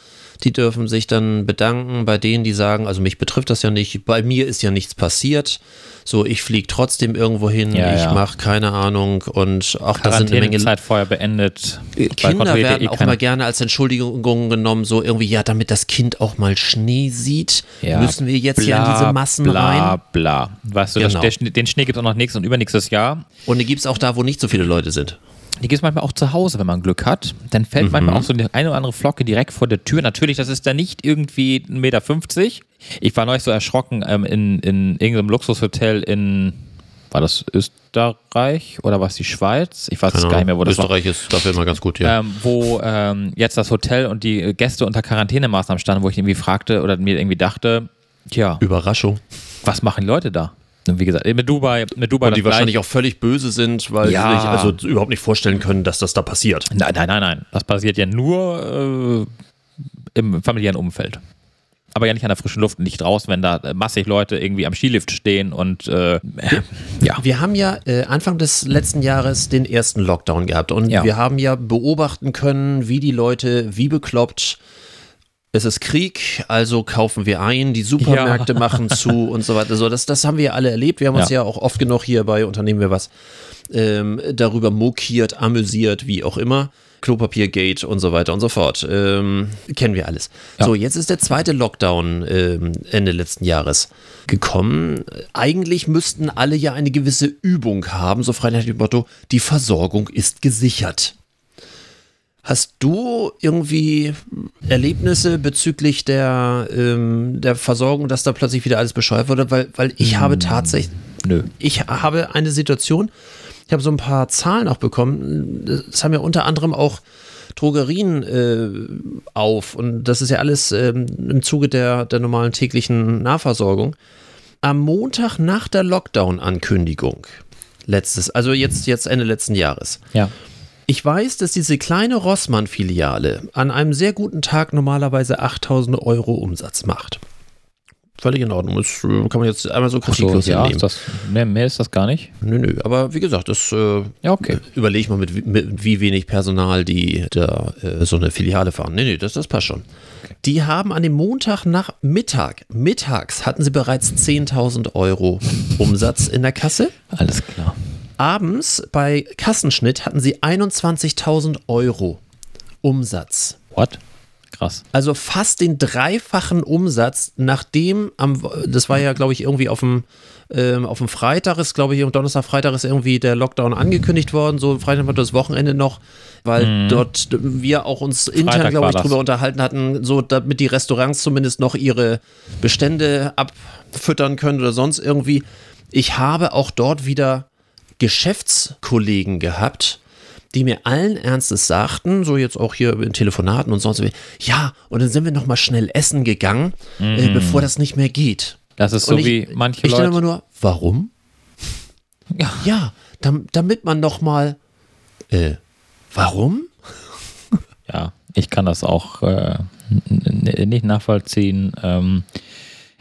die dürfen sich dann bedanken bei denen, die sagen, also mich betrifft das ja nicht, bei mir ist ja nichts passiert. So, ich fliege trotzdem irgendwo hin, Ja, ich ja. mache keine Ahnung und auch das sind eine Menge Quarantänezeit vorher beendet. Bei Kinder werden eh auch immer gerne als Entschuldigung genommen, so irgendwie, ja, damit das Kind auch mal Schnee sieht, Ja, müssen wir jetzt hier in bla, diese Massen bla, rein. Bla, Weißt du, Genau. das, der, den Schnee gibt es auch noch nächstes und übernächstes Jahr. Und die gibt es auch da, wo nicht so viele Leute sind. Die gibt es manchmal auch zu Hause, wenn man Glück hat. Dann fällt Mhm. manchmal auch so eine eine oder andere Flocke direkt vor der Tür. Natürlich, das ist dann nicht irgendwie 1,50 Meter. Ich war neulich so erschrocken ähm, in, in irgendeinem Luxushotel in war das Österreich oder war es die Schweiz? Ich weiß es Keine gar nicht mehr, wo das war. Österreich ist dafür immer ganz gut, ja. Ähm, wo ähm, jetzt das Hotel und die Gäste unter Quarantänemaßnahmen standen, wo ich irgendwie fragte oder mir irgendwie dachte, tja, Überraschung. was machen die Leute da? Und wie gesagt, mit Dubai, mit Dubai Und die wahrscheinlich auch völlig böse sind, weil Ja. sie sich also überhaupt nicht vorstellen können, dass das da passiert. Nein, nein, nein, nein. Das passiert ja nur äh, im familiären Umfeld. Aber ja nicht an der frischen Luft, nicht draußen, wenn da äh, massig Leute irgendwie am Skilift stehen und äh, ja. Wir haben ja äh, Anfang des letzten Jahres den ersten Lockdown gehabt und Ja. wir haben ja beobachten können, wie die Leute, wie bekloppt, es ist Krieg, also kaufen wir ein, die Supermärkte Ja. machen zu und so weiter. So, das, das haben wir ja alle erlebt. Wir haben uns Ja. ja auch oft genug hier bei Unternehmen wir was ähm, darüber mokiert, amüsiert, wie auch immer. Klopapiergate und so weiter und so fort. Ähm, kennen wir alles. Ja. So, jetzt ist der zweite Lockdown ähm, Ende letzten Jahres gekommen. Eigentlich müssten alle ja eine gewisse Übung haben, so frei nach dem Motto, die Versorgung ist gesichert. Hast du irgendwie Erlebnisse bezüglich der, ähm, der Versorgung, dass da plötzlich wieder alles bescheuert wurde? Weil, weil ich habe tatsächlich, Nö. ich habe eine Situation, ich habe so ein paar Zahlen auch bekommen. Das haben ja unter anderem auch Drogerien äh, auf und das ist ja alles ähm, im Zuge der, der normalen täglichen Nahversorgung. Am Montag nach der Lockdown-Ankündigung, letztes, also jetzt, jetzt Ende letzten Jahres, Ja. Ich weiß, dass diese kleine Rossmann-Filiale an einem sehr guten Tag normalerweise 8000 Euro Umsatz macht. Völlig in Ordnung. Das äh, kann man jetzt einmal so So, kritiklos ja, hinnehmen. ist das, mehr, mehr ist das gar nicht. Nö, nö. Aber wie gesagt, das äh, Ja, okay. überleg mal, mit, wie- mit wie wenig Personal die da äh, so eine Filiale fahren. Nee, nee, das, das passt schon. Die haben an dem Montag nach Mittag, mittags hatten sie bereits 10.000 Euro Umsatz in der Kasse. Alles klar. Abends bei Kassenschnitt hatten sie 21.000 Euro Umsatz. What? Krass. Also fast den dreifachen Umsatz, nachdem am, das war ja, glaube ich, irgendwie auf dem, ähm, auf dem Freitag ist, glaube ich, am Donnerstag, Freitag ist irgendwie der Lockdown angekündigt worden, so Freitag war das Wochenende noch, weil dort wir auch uns intern, Mhm. Glaube ich, drüber unterhalten hatten, so damit die Restaurants zumindest noch ihre Bestände abfüttern können oder sonst irgendwie. Ich habe auch dort wieder Geschäftskollegen gehabt, die mir allen Ernstes sagten, so jetzt auch hier in Telefonaten und sonst wie, ja, und dann sind wir noch mal schnell essen gegangen, äh, bevor das nicht mehr geht. Das ist Und so ich, wie manche ich Leute. immer nur, warum? Ja. Ja, dam, damit man noch mal, äh, warum? Ja, ich kann das auch äh, nicht nachvollziehen. Ähm,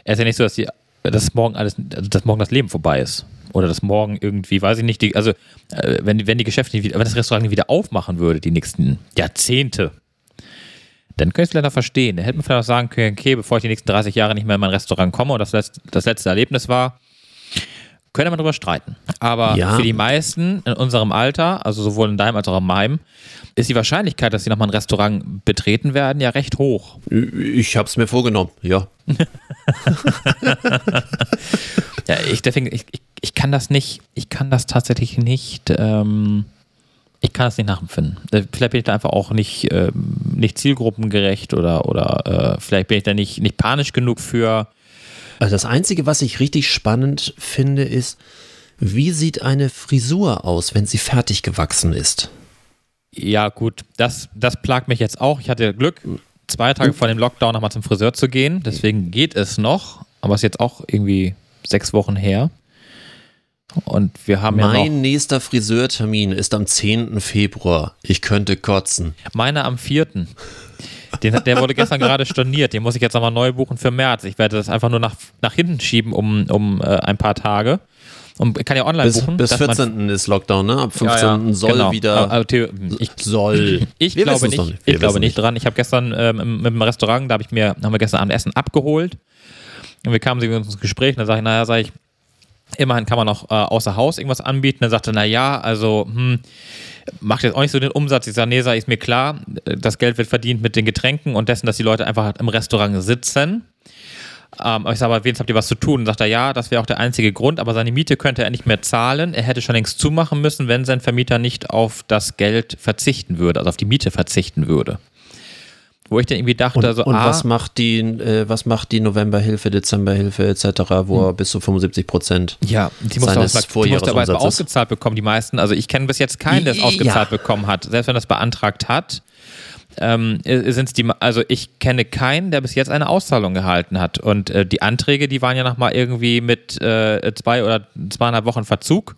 es ist ja nicht so, dass, die, dass morgen alles, also dass morgen das Leben vorbei ist. Oder dass morgen irgendwie, weiß ich nicht, die, also äh, wenn, die- wenn die Geschäfte nicht wieder, wenn das Restaurant nicht wieder aufmachen würde, die nächsten Jahrzehnte, dann könnte ich es noch verstehen. Dann hätte man vielleicht auch sagen können, okay, bevor ich die nächsten 30 Jahre nicht mehr in mein Restaurant komme und das letzte, das letzte Erlebnis war, könnte man darüber streiten. Aber Ja. für die meisten in unserem Alter, also sowohl in deinem als auch in meinem, ist die Wahrscheinlichkeit, dass sie nochmal ein Restaurant betreten werden, ja recht hoch. Ich hab's mir vorgenommen, ja. Ja, ich, deswegen, ich, ich, ich kann das nicht, ich kann das tatsächlich nicht, ähm, ich kann das nicht nachempfinden. Äh, Vielleicht bin ich da einfach auch nicht, ähm, nicht zielgruppengerecht oder, oder äh, vielleicht bin ich da nicht, nicht panisch genug für. Also das Einzige, was ich richtig spannend finde, ist, wie sieht eine Frisur aus, wenn sie fertig gewachsen ist? Ja, gut, das, das plagt mich jetzt auch. Ich hatte Glück, zwei Tage vor dem Lockdown nochmal zum Friseur zu gehen. Deswegen geht es noch, aber es ist jetzt auch irgendwie sechs Wochen her. Und wir haben ja noch. Mein nächster Friseurtermin ist am 10. Februar. Ich könnte kotzen. Meiner am 4. Den, der wurde gestern gerade storniert. Den muss ich jetzt nochmal neu buchen für März. Ich werde das einfach nur nach, nach hinten schieben um, um äh, ein paar Tage. Und ich kann ja online Bis, buchen. bis dass man- 14. ist Lockdown, ne? Ab 15. Ja, ja, soll genau. wieder. Aber, aber Theo, ich, soll. ich Wir glaube nicht, ich glaube nicht dran. Ich habe gestern ähm, mit dem Restaurant, da habe ich mir, haben wir gestern Abend Essen abgeholt. Und wir kamen sie ins Gespräch und dann sage ich, naja, sage ich, immerhin kann man auch äh, außer Haus irgendwas anbieten. Dann sagte, naja, also, hm, macht jetzt auch nicht so den Umsatz. Ich sage, nee, sag, ist mir klar, das Geld wird verdient mit den Getränken und dessen, dass die Leute einfach im Restaurant sitzen. Ähm, ich sage, aber wenigstens habt ihr was zu tun? Und sagt er, ja, das wäre auch der einzige Grund, aber seine Miete könnte er nicht mehr zahlen. Er hätte schon längst zumachen müssen, wenn sein Vermieter nicht auf das Geld verzichten würde, also auf die Miete verzichten würde. Wo ich dann irgendwie dachte, Und, also, und ah, was macht die, äh, was macht die Novemberhilfe, Dezemberhilfe etc., wo er bis zu 75 Prozent ja, die musste seines aber, die musste aber ausgezahlt bekommen, die meisten. Also ich kenne bis jetzt keinen, der es Ja. ausgezahlt bekommen hat, selbst wenn er es beantragt hat. Ähm, sind es die, also ich kenne keinen, der bis jetzt eine Auszahlung gehalten hat. Und äh, die Anträge, die waren ja noch mal irgendwie mit äh, zwei oder zweieinhalb Wochen Verzug.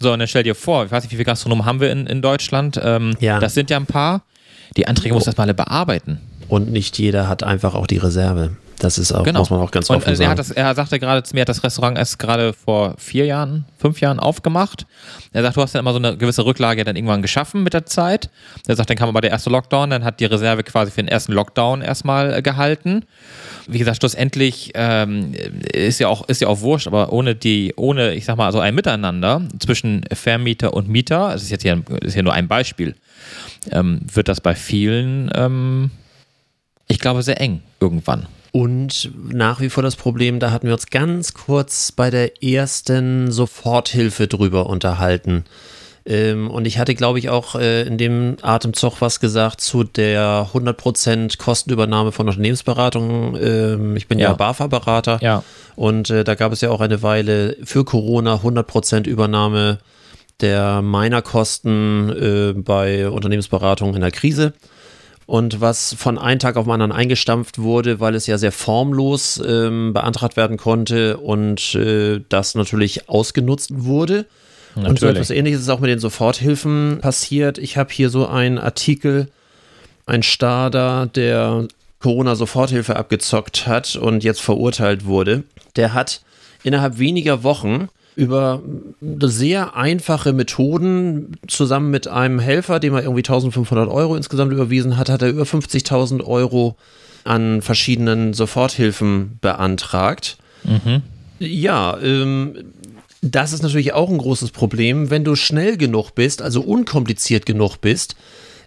So, und dann stell dir vor, ich weiß nicht, wie viele Gastronomen haben wir in, in Deutschland. Ähm, Ja. Das sind ja ein paar. Die Anträge muss erstmal alle bearbeiten. Und nicht jeder hat einfach auch die Reserve. Das ist auch, muss man auch ganz Genau. Und offen äh, sagen. er, das, er sagte gerade zu mir, er hat das Restaurant erst gerade vor vier Jahren, fünf Jahren aufgemacht. Er sagt, du hast dann immer so eine gewisse Rücklage dann irgendwann geschaffen mit der Zeit. Er sagt, dann kam aber der erste Lockdown, dann hat die Reserve quasi für den ersten Lockdown erstmal äh, gehalten. Wie gesagt, schlussendlich ähm, ist ja auch ist ja auch wurscht, aber ohne die, ohne, ich sag mal, so ein Miteinander zwischen Vermieter und Mieter, das ist jetzt hier, ist hier nur ein Beispiel, ähm, wird das bei vielen, ähm, ich glaube, sehr eng irgendwann. Und nach wie vor das Problem, da hatten wir uns ganz kurz bei der ersten Soforthilfe drüber unterhalten. Ähm, und ich hatte, glaube ich, auch äh, in dem Atemzug was gesagt zu der 100% Kostenübernahme von Unternehmensberatung. Ähm, ich bin ja, Ja. BAFA-Berater. Ja. Und äh, da gab es ja auch eine Weile für Corona 100% Übernahme der meiner Kosten äh, bei Unternehmensberatung in der Krise. Und was von einem Tag auf den anderen eingestampft wurde, weil es ja sehr formlos ähm, beantragt werden konnte und äh, das natürlich ausgenutzt wurde. Und so Natürlich. etwas ähnliches ist auch mit den Soforthilfen passiert. Ich habe hier so einen Artikel, ein Starder, der Corona-Soforthilfe abgezockt hat und jetzt verurteilt wurde. Der hat innerhalb weniger Wochen über sehr einfache Methoden zusammen mit einem Helfer, dem er irgendwie 1500 Euro insgesamt überwiesen hat, hat er über 50.000 Euro an verschiedenen Soforthilfen beantragt. Ja, ähm, das ist natürlich auch ein großes Problem. Wenn du schnell genug bist, also unkompliziert genug bist,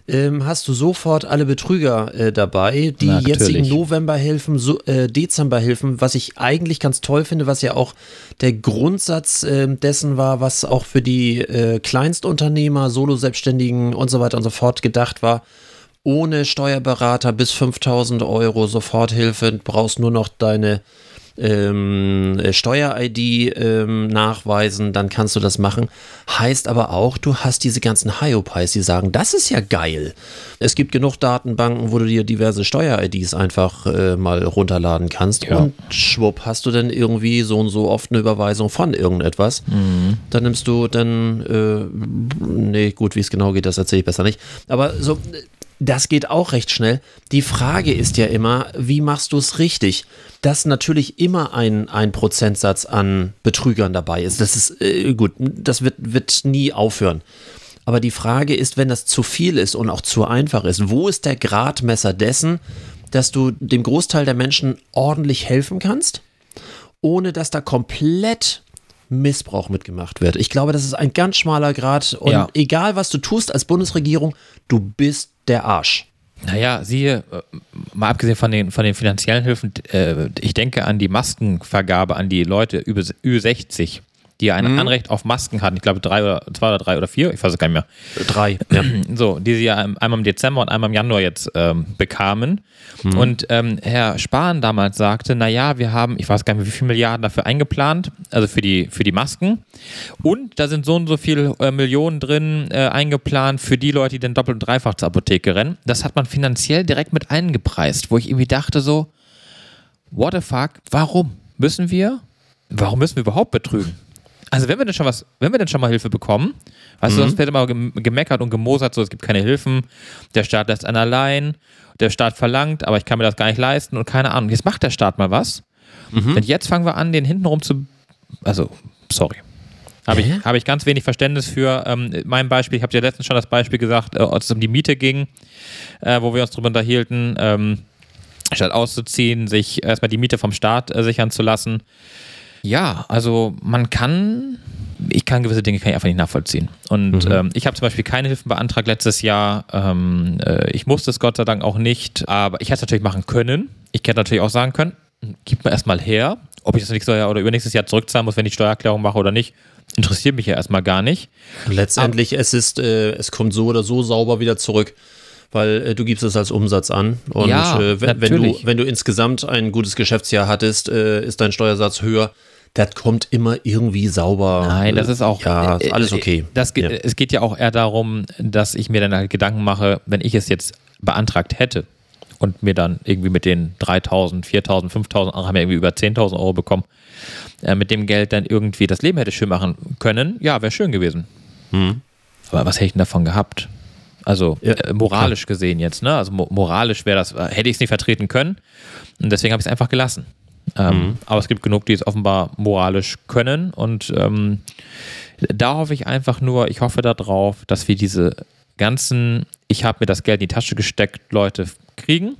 ähm, hast du sofort alle Betrüger äh, dabei, die Natürlich. jetzigen Novemberhilfen, so, äh, Dezemberhilfen, was ich eigentlich ganz toll finde, was ja auch der Grundsatz ähm, dessen war, was auch für die äh, Kleinstunternehmer, Solo-Selbstständigen und so weiter und so fort gedacht war. Ohne Steuerberater bis 5000 Euro Soforthilfe, brauchst nur noch deine ähm, äh, Steuer-ID ähm, nachweisen, dann kannst du das machen. Heißt aber auch, du hast diese ganzen Hyopies, die sagen, das ist ja geil. Es gibt genug Datenbanken, wo du dir diverse Steuer-IDs einfach äh, mal runterladen kannst Ja. und schwupp hast du dann irgendwie so und so oft eine Überweisung von irgendetwas. Dann nimmst du dann, äh, nee, gut, wie es genau geht, das erzähle ich besser nicht. Aber so, das geht auch recht schnell. Die Frage ist ja immer, wie machst du es richtig? Dass natürlich immer ein, ein Prozentsatz an Betrügern dabei ist. Das ist äh, gut, das wird, wird nie aufhören. Aber die Frage ist, wenn das zu viel ist und auch zu einfach ist, wo ist der Gradmesser dessen, dass du dem Großteil der Menschen ordentlich helfen kannst, ohne dass da komplett Missbrauch mitgemacht wird? Ich glaube, das ist ein ganz schmaler Grad und Ja. egal was du tust als Bundesregierung, du bist der Arsch. Naja, siehe, äh, mal abgesehen von den, von den finanziellen Hilfen, äh, ich denke an die Maskenvergabe an die Leute über Ü60, die ein Anrecht auf Masken hatten. Ich glaube, drei oder zwei oder drei oder vier, ich weiß es gar nicht mehr. Drei. Ja. So, die sie ja einmal im Dezember und einmal im Januar jetzt ähm, bekamen. Und ähm, Herr Spahn damals sagte, naja, wir haben, ich weiß gar nicht mehr, wie viele Milliarden dafür eingeplant, also für die, für die Masken. Und da sind so und so viele äh, Millionen drin äh, eingeplant für die Leute, die dann doppelt und dreifach zur Apotheke rennen. Das hat man finanziell direkt mit eingepreist, wo ich irgendwie dachte so, what the fuck, warum müssen wir, warum müssen wir überhaupt betrügen? Also wenn wir denn schon was, wenn wir denn schon mal Hilfe bekommen, weißt du, sonst wird immer gem- gemeckert und gemosert, so es gibt keine Hilfen, der Staat lässt einen allein, der Staat verlangt, aber ich kann mir das gar nicht leisten und keine Ahnung. Jetzt macht der Staat mal was. Und jetzt fangen wir an, den hintenrum zu, also sorry. Habe ich, Hä? habe ich ganz wenig Verständnis für. Ähm, mein Beispiel, ich habe dir letztens schon das Beispiel gesagt, äh, als es um die Miete ging, äh, wo wir uns drüber unterhielten, ähm, statt auszuziehen, sich erstmal die Miete vom Staat äh, sichern zu lassen. Ja, also man kann, ich kann gewisse Dinge kann ich einfach nicht nachvollziehen. Und ähm, ich habe zum Beispiel keine Hilfen beantragt letztes Jahr. Ähm, äh, ich musste es Gott sei Dank auch nicht, aber ich hätte es natürlich machen können. Ich hätte natürlich auch sagen können, gib mir erstmal her, ob ich das nächstes Jahr oder übernächstes Jahr zurückzahlen muss, wenn ich Steuererklärung mache oder nicht, interessiert mich ja erstmal gar nicht. Letztendlich, es ist, äh, es kommt so oder so sauber wieder zurück. weil äh, du gibst es als Umsatz an. Und Ja, äh, wenn, wenn, du, wenn du insgesamt ein gutes Geschäftsjahr hattest, äh, ist dein Steuersatz höher. Das kommt immer irgendwie sauber. Nein, das ist auch. Ja, ist äh, alles äh, okay. Das, ge- Ja. Es geht ja auch eher darum, dass ich mir dann halt Gedanken mache, wenn ich es jetzt beantragt hätte und mir dann irgendwie mit den 3000, 4000, 5000, andere haben ja irgendwie über 10.000 Euro bekommen, äh, mit dem Geld dann irgendwie das Leben hätte schön machen können, ja, wäre schön gewesen. Aber was hätte ich denn davon gehabt? Also Ja, äh, moralisch gesehen jetzt, ne? Also mo moralisch wäre das, äh, hätte ich es nicht vertreten können. Und deswegen habe ich es einfach gelassen. Ähm, Aber es gibt genug, die es offenbar moralisch können. Und ähm, da hoffe ich einfach nur, ich hoffe darauf, dass wir diese ganzen, ich habe mir das Geld in die Tasche gesteckt, Leute kriegen.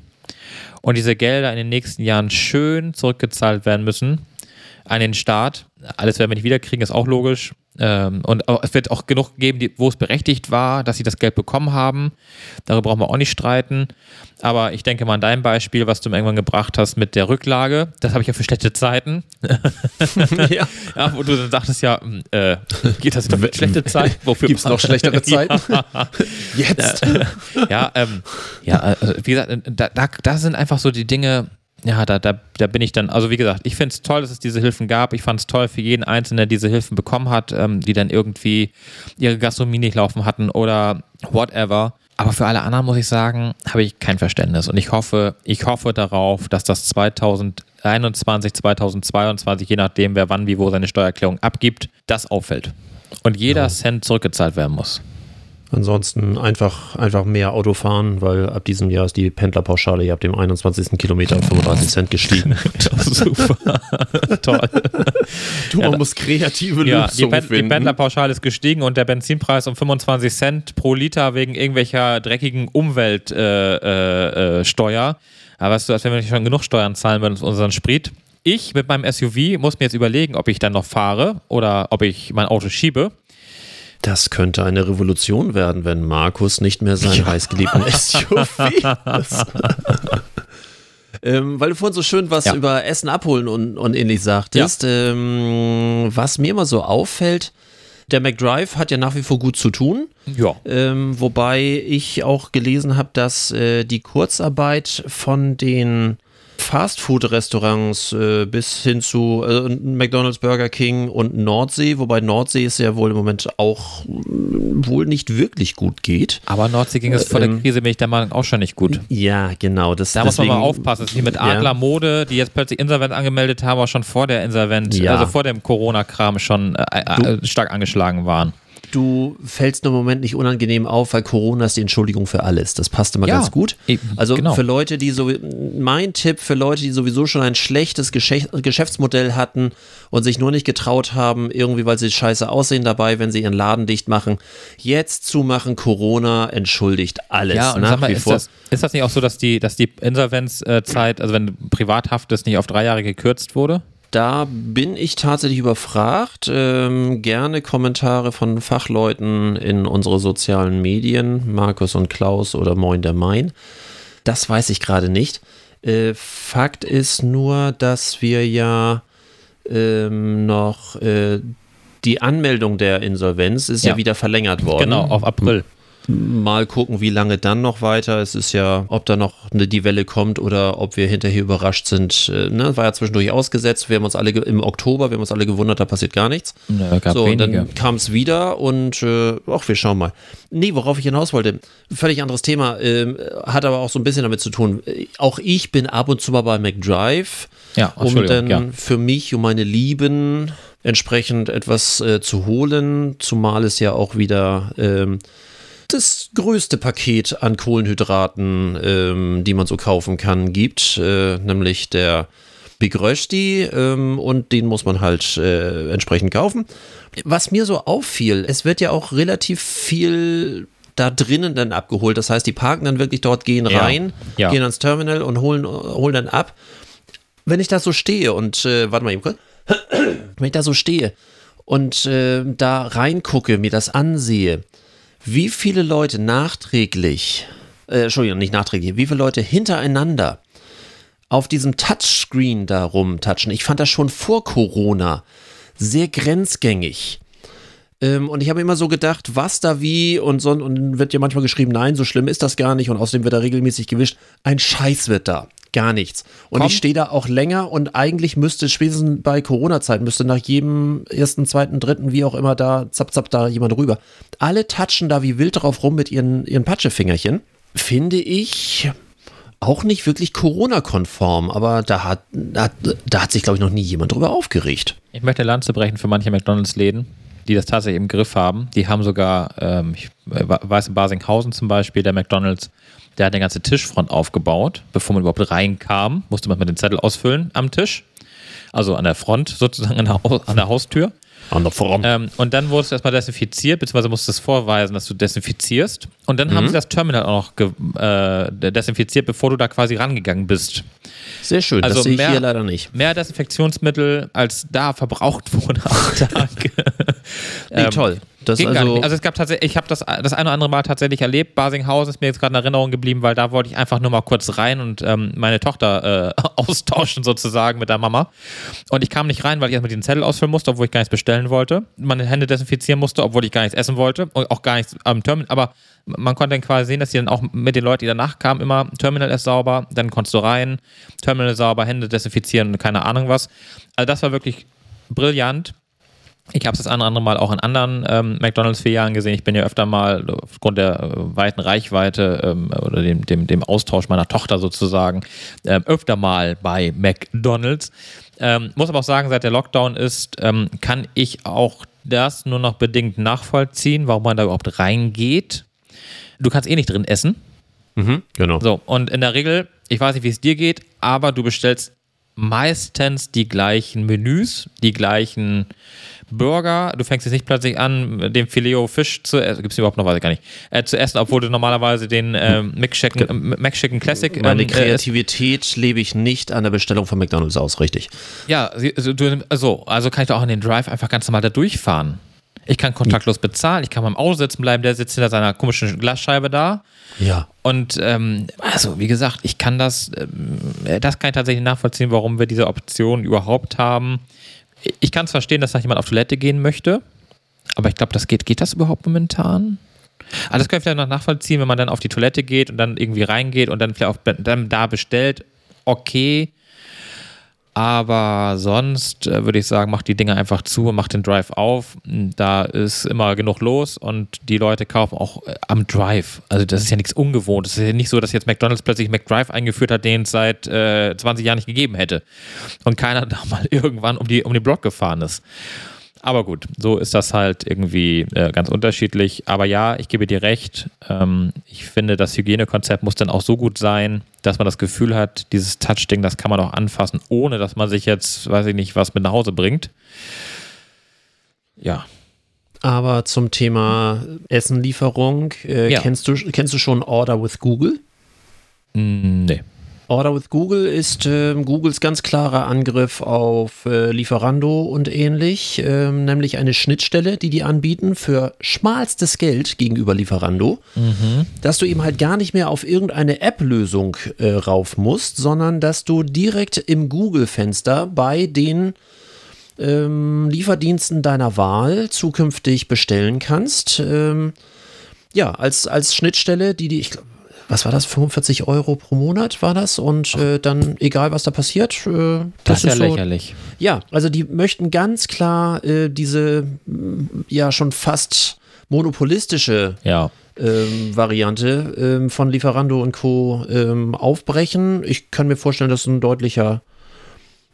Und diese Gelder in den nächsten Jahren schön zurückgezahlt werden müssen an den Staat. Alles werden wir nicht wiederkriegen, ist auch logisch. Ähm, und es wird auch genug geben, die, wo es berechtigt war, dass sie das Geld bekommen haben. Darüber brauchen wir auch nicht streiten. Aber ich denke mal an dein Beispiel, was du mir irgendwann gebracht hast mit der Rücklage. Das habe ich ja für schlechte Zeiten. ja. Ja, wo du dann dachtest, ja, hm, äh, geht das mit schlechte Zeiten? Wofür Gibt's noch schlechtere Zeiten? Ja. Jetzt. ja, ähm, ja, also, wie gesagt, da, da, da sind einfach so die Dinge, ja, da, da, da bin ich dann, also wie gesagt, ich finde es toll, dass es diese Hilfen gab. Ich fand es toll für jeden Einzelnen, der diese Hilfen bekommen hat, ähm, die dann irgendwie ihre Gastronomie nicht laufen hatten oder whatever. Aber für alle anderen muss ich sagen, habe ich kein Verständnis. Und ich hoffe, ich hoffe darauf, dass das 2021, 2022, je nachdem, wer wann, wie, wo seine Steuererklärung abgibt, das auffällt. Und jeder Cent zurückgezahlt werden muss. Ansonsten einfach, einfach mehr Auto fahren, weil ab diesem Jahr ist die Pendlerpauschale ja ab dem 21. Kilometer auf 35 Cent gestiegen. Super. Toll. Du, Ja, man da- muss kreative Ja, die, Lösungen Pen die finden. Pendlerpauschale ist gestiegen und der Benzinpreis um 25 Cent pro Liter wegen irgendwelcher dreckigen Umweltsteuer. Äh, äh, Steuer. Aber weißt du, als wenn wir nicht schon genug Steuern zahlen würden für unseren Sprit. Ich mit meinem SUV muss mir jetzt überlegen, ob ich dann noch fahre oder ob ich mein Auto schiebe. Das könnte eine Revolution werden, wenn Markus nicht mehr seinen heißgeliebten SUV ist. ähm, weil du vorhin so schön was Ja. über Essen abholen und, und ähnlich sagtest. Ähm, was mir immer so auffällt, der McDrive hat ja nach wie vor gut zu tun. Ja. Ähm, wobei ich auch gelesen habe, dass äh, die Kurzarbeit von den Fastfood-Restaurants äh, bis hin zu äh, McDonald's, Burger King und Nordsee, wobei Nordsee es ja wohl im Moment auch mm, wohl nicht wirklich gut geht. Aber Nordsee ging es vor der ähm, Krise, bin ich der Meinung, auch schon nicht gut. Ja, genau. Das, Da muss man deswegen- mal aufpassen. Das ist wie mit Ja. Adler Mode, die jetzt plötzlich Insolvent angemeldet haben, aber schon vor der Insolvent, Ja. also vor dem Corona-Kram schon äh, äh, stark angeschlagen waren. Du fällst nur im Moment nicht unangenehm auf, weil Corona ist die Entschuldigung für alles. Das passt immer Ja, ganz gut. eben, Also genau. für Leute, die so, mein Tipp für Leute, die sowieso schon ein schlechtes Geschäft, Geschäftsmodell hatten und sich nur nicht getraut haben, irgendwie, weil sie scheiße aussehen dabei, wenn sie ihren Laden dicht machen, jetzt zumachen, Corona entschuldigt alles. Ja, und nach sag mal, wie ist vor. das, ist das nicht auch so, dass die, dass die Insolvenzzeit, also wenn Privathaft ist, nicht auf drei Jahre gekürzt wurde? Da bin ich tatsächlich überfragt. Ähm, gerne Kommentare von Fachleuten in unsere sozialen Medien, Markus und Klaus oder Moin der Main. Das weiß ich gerade nicht. Äh, Fakt ist nur, dass wir ja ähm, noch äh, die Anmeldung der Insolvenz ist ja, Ja. wieder verlängert worden. Genau, auf April. Mal gucken, wie lange dann noch weiter. Es ist ja, ob da noch eine, die Welle kommt oder ob wir hinterher überrascht sind. Äh, ne? War ja zwischendurch ausgesetzt. Wir haben uns alle im Oktober, wir haben uns alle gewundert, da passiert gar nichts. Ja, gab so, und dann kam es wieder und äh, ach, wir schauen mal. Nee, worauf ich hinaus wollte, völlig anderes Thema, ähm, hat aber auch so ein bisschen damit zu tun. Äh, Auch ich bin ab und zu mal bei McDrive, Ja, um dann ja. für mich, um meine Lieben entsprechend etwas äh, zu holen, zumal es ja auch wieder ähm, das größte Paket an Kohlenhydraten, ähm, die man so kaufen kann, gibt, äh, nämlich der Big Rösti ähm, und den muss man halt äh, entsprechend kaufen. Was mir so auffiel, es wird ja auch relativ viel da drinnen dann abgeholt. Das heißt, die parken dann wirklich dort, gehen Ja, rein, ja. gehen ans Terminal und holen, holen dann ab. Wenn ich da so stehe und, äh, warte mal eben kurz, wenn ich da so stehe und äh, da reingucke, mir das ansehe, wie viele Leute nachträglich, äh, Entschuldigung, nicht nachträglich, wie viele Leute hintereinander auf diesem Touchscreen da rumtatschen. Ich fand das schon vor Corona sehr grenzgängig. Ähm, und ich habe immer so gedacht, was da wie und so. Und dann wird ja manchmal geschrieben, nein, so schlimm ist das gar nicht. Und außerdem wird da regelmäßig gewischt. Ein Scheiß wird da. Gar nichts. Und Komm. ich stehe da auch länger und eigentlich müsste spätestens bei Corona-Zeit, müsste nach jedem ersten, zweiten, dritten, wie auch immer da, zapp, zapp, da jemand rüber. Alle touchen da wie wild drauf rum mit ihren, ihren Patschefingerchen. Finde ich auch nicht wirklich Corona-konform, aber da hat, da, da hat sich, glaube ich, noch nie jemand drüber aufgeregt. Ich möchte Lanze brechen für manche McDonalds-Läden, die das tatsächlich im Griff haben. Die haben sogar, ähm, ich weiß in Basinghausen zum Beispiel, der McDonalds, der hat eine ganze Tischfront aufgebaut. Bevor man überhaupt reinkam, musste man mit den Zettel ausfüllen am Tisch. Also an der Front sozusagen, an der, an der Haustür. An der Front. Ähm, und dann wurdest du erstmal desinfiziert, beziehungsweise musst du es vorweisen, dass du desinfizierst. Und dann haben sie das Terminal auch noch äh, desinfiziert, bevor du da quasi rangegangen bist. Sehr schön, Also das sehe ich mehr- hier leider nicht. Mehr Desinfektionsmittel, als da verbraucht wurde am Tag. Nee, toll. Das Ging also, also es gab tatsächlich, ich habe das das eine oder andere Mal tatsächlich erlebt. Basinghausen ist mir jetzt gerade in Erinnerung geblieben, weil da wollte ich einfach nur mal kurz rein und ähm, meine Tochter äh, austauschen sozusagen mit der Mama. Und ich kam nicht rein, weil ich erstmal den Zettel ausfüllen musste, obwohl ich gar nichts bestellen wollte. Meine Hände desinfizieren musste, obwohl ich gar nichts essen wollte und auch gar nichts am Terminal. Aber man konnte dann quasi sehen, dass sie dann auch mit den Leuten, die danach kamen, immer Terminal ist sauber, dann konntest du rein, Terminal sauber, Hände desinfizieren und keine Ahnung was. Also das war wirklich brillant. Ich habe es das eine oder andere Mal auch in anderen ähm, McDonalds-Filialen gesehen. Ich bin ja öfter mal aufgrund der äh, weiten Reichweite ähm, oder dem, dem, dem Austausch meiner Tochter sozusagen ähm, öfter mal bei McDonalds. Ähm, muss aber auch sagen, seit der Lockdown ist, ähm, kann ich auch das nur noch bedingt nachvollziehen, warum man da überhaupt reingeht. Du kannst eh nicht drin essen. mhm, genau. So, und in der Regel, ich weiß nicht, wie es dir geht, aber du bestellst meistens die gleichen Menüs, die gleichen Burger. Du fängst jetzt nicht plötzlich an, den Filet Fisch zu essen. Gibt es überhaupt noch, weiß ich gar nicht. Äh, zu essen, obwohl du normalerweise den ähm, McChicken, äh, McChicken Classic. Meine ähm, äh, Kreativität lebe ich nicht an der Bestellung von McDonalds aus, richtig. Ja, also, du, also, also kann ich doch auch in den Drive einfach ganz normal da durchfahren. Ich kann kontaktlos bezahlen, ich kann beim Auto sitzen bleiben, der sitzt hinter seiner komischen Glasscheibe da. Ja. Und ähm, also, wie gesagt, ich kann das, ähm, das kann ich tatsächlich nachvollziehen, warum wir diese Option überhaupt haben. Ich kann es verstehen, dass da jemand auf Toilette gehen möchte, aber ich glaube, das geht, geht das überhaupt momentan? Also das kann ich vielleicht noch nachvollziehen, wenn man dann auf die Toilette geht und dann irgendwie reingeht und dann vielleicht auch dann da bestellt, okay. Aber sonst äh, würde ich sagen, macht die Dinge einfach zu und macht den Drive auf. Da ist immer genug los und die Leute kaufen auch äh, am Drive. Also das ist ja nichts Ungewohntes. Es ist ja nicht so, dass jetzt McDonalds plötzlich McDrive eingeführt hat, den es seit äh, 20 Jahren nicht gegeben hätte. Und keiner da mal irgendwann um, die, um den Block gefahren ist. Aber gut, so ist das halt irgendwie äh, ganz unterschiedlich. Aber ja, ich gebe dir recht. Ähm, ich finde, das Hygienekonzept muss dann auch so gut sein, dass man das Gefühl hat, dieses Touch-Ding, das kann man auch anfassen, ohne dass man sich jetzt, weiß ich nicht, was mit nach Hause bringt. Ja. Aber zum Thema Essenlieferung, äh, Ja. kennst, du, kennst du schon Order with Google? Mm, Nee. Order with Google ist ähm, Googles ganz klarer Angriff auf äh, Lieferando und ähnlich, ähm, nämlich eine Schnittstelle, die die anbieten für schmalstes Geld gegenüber Lieferando, dass du eben halt gar nicht mehr auf irgendeine App-Lösung äh, rauf musst, sondern dass du direkt im Google-Fenster bei den ähm, Lieferdiensten deiner Wahl zukünftig bestellen kannst. Ähm, ja, als, als Schnittstelle, die die, ich glaube, was war das, 45 Euro pro Monat war das und äh, dann, egal was da passiert, äh, Das, ist ja so, lächerlich. ja, also die möchten ganz klar äh, diese m, ja schon fast monopolistische Ja. ähm, Variante ähm, von Lieferando und Co. Ähm, aufbrechen. Ich kann mir vorstellen, dass es ein deutlicher,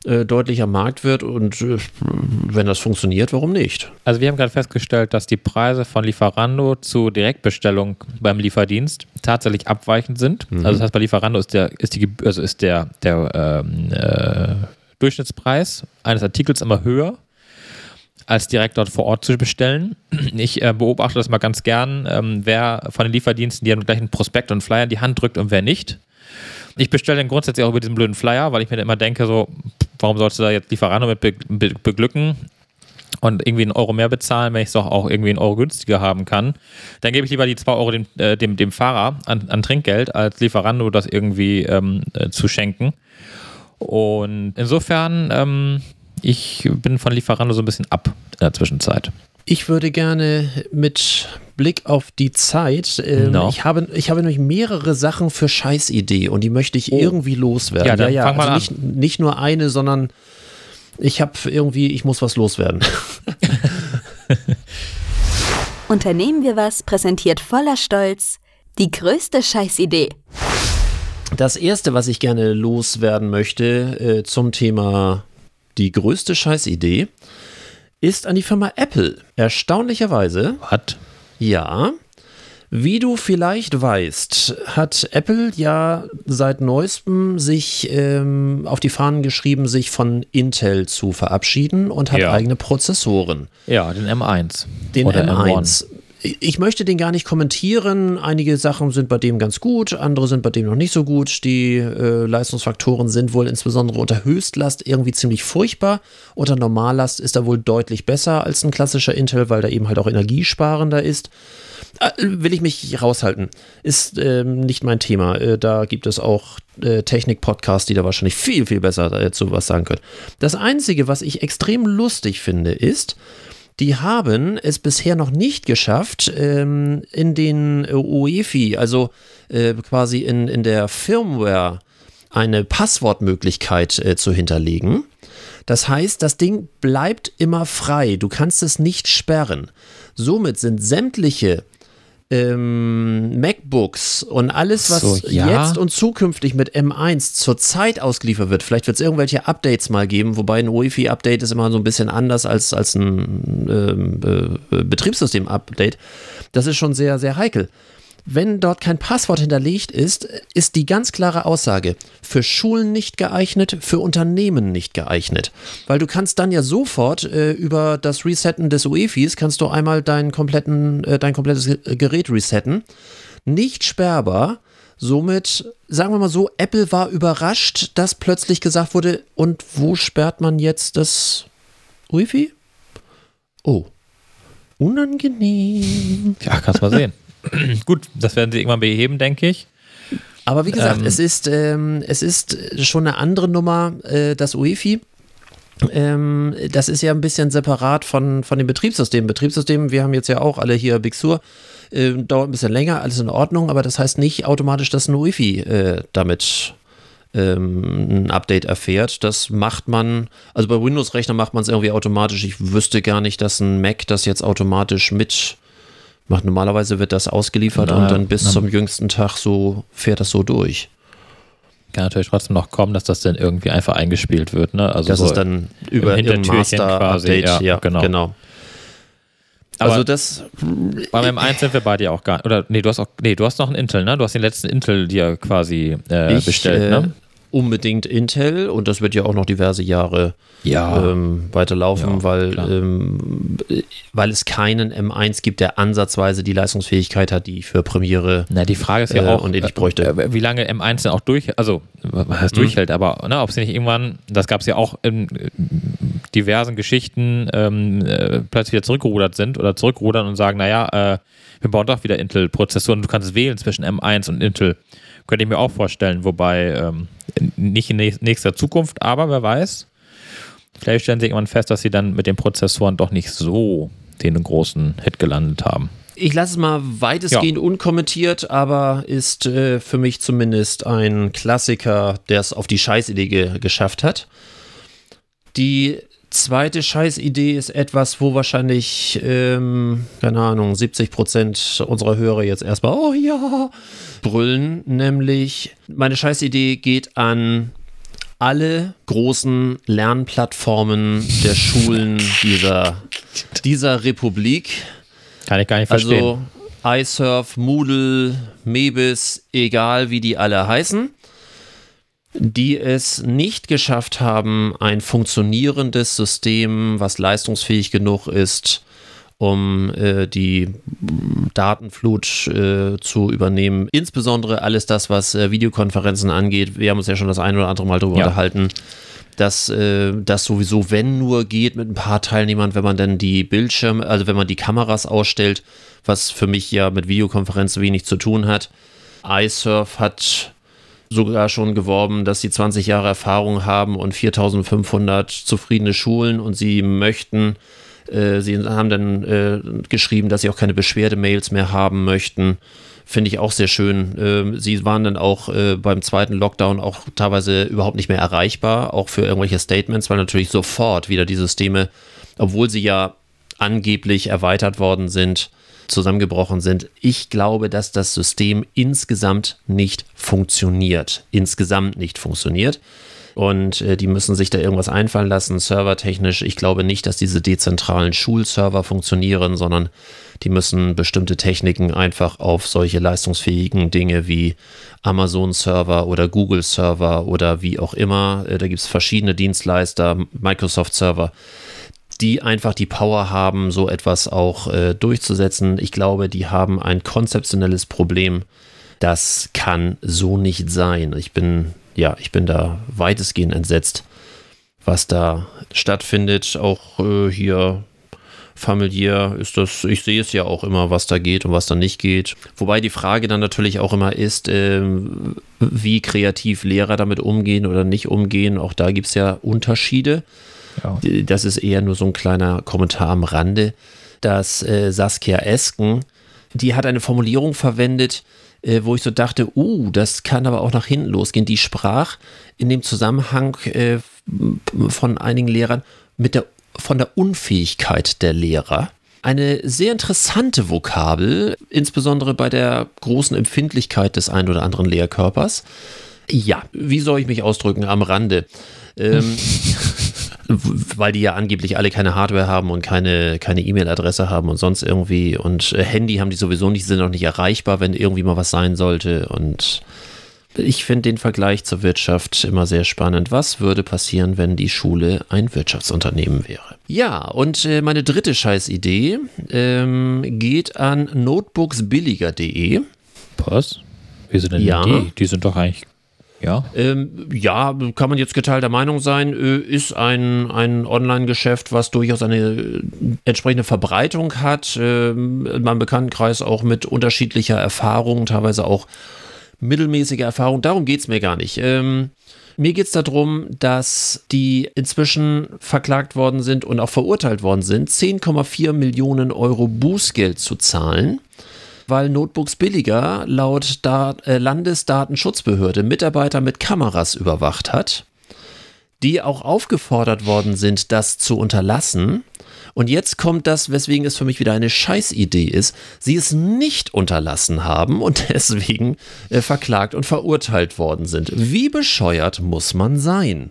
äh, deutlicher Markt wird und äh, wenn das funktioniert, warum nicht? Also wir haben gerade festgestellt, dass die Preise von Lieferando zu Direktbestellung beim Lieferdienst tatsächlich abweichend sind. Also das heißt, bei Lieferando ist der, ist die, also ist der, der ähm, äh, Durchschnittspreis eines Artikels immer höher als direkt dort vor Ort zu bestellen. Ich äh, beobachte das mal ganz gern, ähm, wer von den Lieferdiensten dir gleich einen Prospekt und Flyer in die Hand drückt und wer nicht. Ich bestelle dann grundsätzlich auch über diesen blöden Flyer, weil ich mir immer denke, so, warum sollst du da jetzt Lieferando mit be be beglücken? und irgendwie einen Euro mehr bezahlen, wenn ich es doch auch irgendwie einen Euro günstiger haben kann, dann gebe ich lieber die zwei Euro dem, äh, dem, dem Fahrer an, an Trinkgeld, als Lieferando das irgendwie ähm, äh, zu schenken. Und insofern, ähm, ich bin von Lieferando so ein bisschen ab in der Zwischenzeit. Ich würde gerne mit Blick auf die Zeit, ähm, No. ich, habe, ich habe nämlich mehrere Sachen für Scheißidee und die möchte ich irgendwie loswerden. Ja, dann fang mal an. Nicht, nicht nur eine, sondern ich habe irgendwie, ich muss was loswerden. Unternehmen wir was präsentiert voller Stolz die größte Scheißidee. Das erste, was ich gerne loswerden möchte äh, zum Thema die größte Scheißidee, ist an die Firma Apple. Erstaunlicherweise, Hat? ja, wie du vielleicht weißt, hat Apple ja seit neuestem sich ähm, auf die Fahnen geschrieben, sich von Intel zu verabschieden und hat Ja. eigene Prozessoren. Ja, den M1. Den Oder M1. Ich möchte den gar nicht kommentieren. Einige Sachen sind bei dem ganz gut, andere sind bei dem noch nicht so gut. Die äh, Leistungsfaktoren sind wohl insbesondere unter Höchstlast irgendwie ziemlich furchtbar. Unter Normallast ist er wohl deutlich besser als ein klassischer Intel, weil der eben halt auch energiesparender ist. Äh, will ich mich raushalten. Ist ähm, nicht mein Thema. Äh, da gibt es auch äh, Technik-Podcasts, die da wahrscheinlich viel, viel besser dazu was sagen können. Das Einzige, was ich extrem lustig finde, ist, die haben es bisher noch nicht geschafft, ähm, in den äh, UEFI, also äh, quasi in, in der Firmware, eine Passwortmöglichkeit äh, zu hinterlegen. Das heißt, das Ding bleibt immer frei. Du kannst es nicht sperren. Somit sind sämtliche ähm, MacBooks und alles, was So, ja. jetzt und zukünftig mit M1 zurzeit ausgeliefert wird, vielleicht wird es irgendwelche Updates mal geben, wobei ein UEFI-Update ist immer so ein bisschen anders als, als ein ähm, äh, Betriebssystem-Update. Das ist schon sehr, sehr heikel. Wenn dort kein Passwort hinterlegt ist, ist die ganz klare Aussage, für Schulen nicht geeignet, für Unternehmen nicht geeignet. Weil du kannst dann ja sofort äh, über das Resetten des UEFIs, kannst du einmal deinen kompletten, äh, dein komplettes Ge- Gerät resetten. Nicht sperrbar. Somit, sagen wir mal so, Apple war überrascht, dass plötzlich gesagt wurde, und wo sperrt man jetzt das UEFI? Oh, unangenehm. Ja, kannst mal sehen. Gut, das werden sie irgendwann beheben, denke ich. Aber wie gesagt, Ähm. es, ist, ähm, es ist schon eine andere Nummer, äh, das UEFI. Ähm, das ist ja ein bisschen separat von, von dem Betriebssystem. Betriebssystem, wir haben jetzt ja auch alle hier Big Sur, äh, dauert ein bisschen länger, alles in Ordnung, aber das heißt nicht automatisch, dass ein UEFI äh, damit ähm, ein Update erfährt. Das macht man, also bei Windows-Rechnern macht man es irgendwie automatisch. Ich wüsste gar nicht, dass ein Mac das jetzt automatisch mit macht. Normalerweise wird das ausgeliefert Na, und dann bis na- zum jüngsten Tag so fährt das so durch. Kann natürlich trotzdem noch kommen, dass das dann irgendwie einfach eingespielt wird. Ne? Also Das so, ist dann über quasi, Master-Update. ja, Ja, genau. genau. Aber- also das, beim M1 sind wir bei dir auch gar Oder nee, du hast auch, nee, du hast noch einen Intel, ne? Du hast den letzten Intel dir quasi äh, ich, bestellt, äh, ne? Unbedingt Intel und das wird ja auch noch diverse Jahre Ja. ähm, weiterlaufen, Ja, weil, ähm, weil es keinen M1 gibt, der ansatzweise die Leistungsfähigkeit hat, die für Premiere Na, die Frage ist ja äh, auch, und ähnlich bräuchte. äh, wie lange M1 denn auch durch, also was heißt Mhm. durchhält, aber ne, ob sie nicht irgendwann, das gab es ja auch in äh, diversen Geschichten, ähm, äh, plötzlich wieder zurückgerudert sind oder zurückrudern und sagen, naja, äh, wir bauen doch wieder Intel-Prozessoren, du kannst wählen zwischen M1 und Intel. Könnte ich mir auch vorstellen, wobei ähm, nicht in näch- nächster Zukunft, aber wer weiß, vielleicht stellen sie irgendwann fest, dass sie dann mit den Prozessoren doch nicht so den großen Hit gelandet haben. Ich lasse es mal weitestgehend unkommentiert, aber ist äh, für mich zumindest ein Klassiker, der es auf die Scheißidee ge geschafft hat. Die zweite Scheißidee ist etwas, wo wahrscheinlich, ähm, keine Ahnung, 70 Prozent unserer Hörer jetzt erstmal, oh ja, brüllen. Nämlich, meine Scheißidee geht an alle großen Lernplattformen der Schulen dieser, dieser Republik. Kann ich gar nicht verstehen. Also iSurf, Moodle, Mebis, egal wie die alle heißen, die es nicht geschafft haben, ein funktionierendes System, was leistungsfähig genug ist, um äh, die Datenflut äh, zu übernehmen. Insbesondere alles das, was äh, Videokonferenzen angeht. Wir haben uns ja schon das ein oder andere Mal darüber Ja. unterhalten, dass äh, das sowieso, wenn nur geht, mit ein paar Teilnehmern, wenn man dann die Bildschirme, also wenn man die Kameras ausstellt, was für mich ja mit Videokonferenz wenig zu tun hat. iSurf hat sogar schon geworben, dass sie 20 Jahre Erfahrung haben und 4500 zufriedene Schulen und sie möchten Äh, sie haben dann äh, geschrieben, dass sie auch keine Beschwerdemails mehr haben möchten. Finde ich auch sehr schön. Ähm, sie waren dann auch äh, beim zweiten Lockdown auch teilweise überhaupt nicht mehr erreichbar, auch für irgendwelche Statements, weil natürlich sofort wieder die Systeme, obwohl sie ja angeblich erweitert worden sind, zusammengebrochen sind. Ich glaube, dass das System insgesamt nicht funktioniert. Insgesamt nicht funktioniert. Und äh, die müssen sich da irgendwas einfallen lassen, servertechnisch. Ich glaube nicht, dass diese dezentralen Schulserver funktionieren, sondern die müssen bestimmte Techniken einfach auf solche leistungsfähigen Dinge wie Amazon-Server oder Google-Server oder wie auch immer. Äh, da gibt es verschiedene Dienstleister, Microsoft-Server die einfach die Power haben, so etwas auch äh, durchzusetzen. Ich glaube, die haben ein konzeptionelles Problem. Das kann so nicht sein. Ich bin, ja, ich bin da weitestgehend entsetzt, was da stattfindet. Auch äh, hier familiär ist das, ich sehe es ja auch immer, was da geht und was da nicht geht. Wobei die Frage dann natürlich auch immer ist, äh, wie kreativ Lehrer damit umgehen oder nicht umgehen. Auch da gibt es ja Unterschiede. Ja. Das ist eher nur so ein kleiner Kommentar am Rande, dass äh, Saskia Esken, die hat eine Formulierung verwendet, äh, wo ich so dachte, uh, das kann aber auch nach hinten losgehen. Die sprach in dem Zusammenhang äh, von einigen Lehrern mit der von der Unfähigkeit der Lehrer. Eine sehr interessante Vokabel, insbesondere bei der großen Empfindlichkeit des einen oder anderen Lehrkörpers. Ja, wie soll ich mich ausdrücken am Rande? Ähm, weil die ja angeblich alle keine Hardware haben und keine keine E-Mail-Adresse haben und sonst irgendwie und äh, Handy haben die sowieso nicht, sind auch nicht erreichbar, wenn irgendwie mal was sein sollte und ich finde den Vergleich zur Wirtschaft immer sehr spannend. Was würde passieren, wenn die Schule ein Wirtschaftsunternehmen wäre? Ja, und äh, meine dritte Scheißidee ähm, geht an notebooksbilliger.de. Was? Wie sind denn ja. die? Die sind doch eigentlich ja. Ähm, ja, kann man jetzt geteilter Meinung sein, äh, ist ein, ein Online-Geschäft, was durchaus eine äh, entsprechende Verbreitung hat. Ähm, in meinem Bekanntenkreis auch mit unterschiedlicher Erfahrung, teilweise auch mittelmäßige Erfahrung. Darum geht es mir gar nicht. Ähm, mir geht es darum, dass die inzwischen verklagt worden sind und auch verurteilt worden sind, 10,4 Millionen Euro Bußgeld zu zahlen weil Notebooks billiger laut Dat äh, Landesdatenschutzbehörde Mitarbeiter mit Kameras überwacht hat, die auch aufgefordert worden sind, das zu unterlassen. Und jetzt kommt das, weswegen es für mich wieder eine Scheißidee ist, sie es nicht unterlassen haben und deswegen äh, verklagt und verurteilt worden sind. Wie bescheuert muss man sein?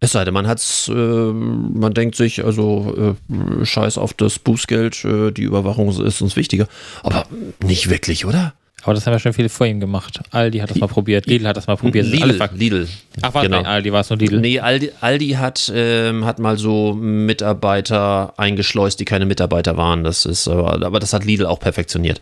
Es sei denn, man hat's, äh, man denkt sich, also äh, scheiß auf das Bußgeld, äh, die Überwachung ist uns wichtiger. Aber nicht wirklich, oder? Aber das haben ja schon viele vor ihm gemacht. Aldi hat das mal probiert, Lidl hat das mal probiert. Lidl, Lidl. Ach, war genau. Aldi, war es nur Lidl? Nee, Aldi, Aldi hat, ähm, hat mal so Mitarbeiter eingeschleust, die keine Mitarbeiter waren. Das ist, aber das hat Lidl auch perfektioniert.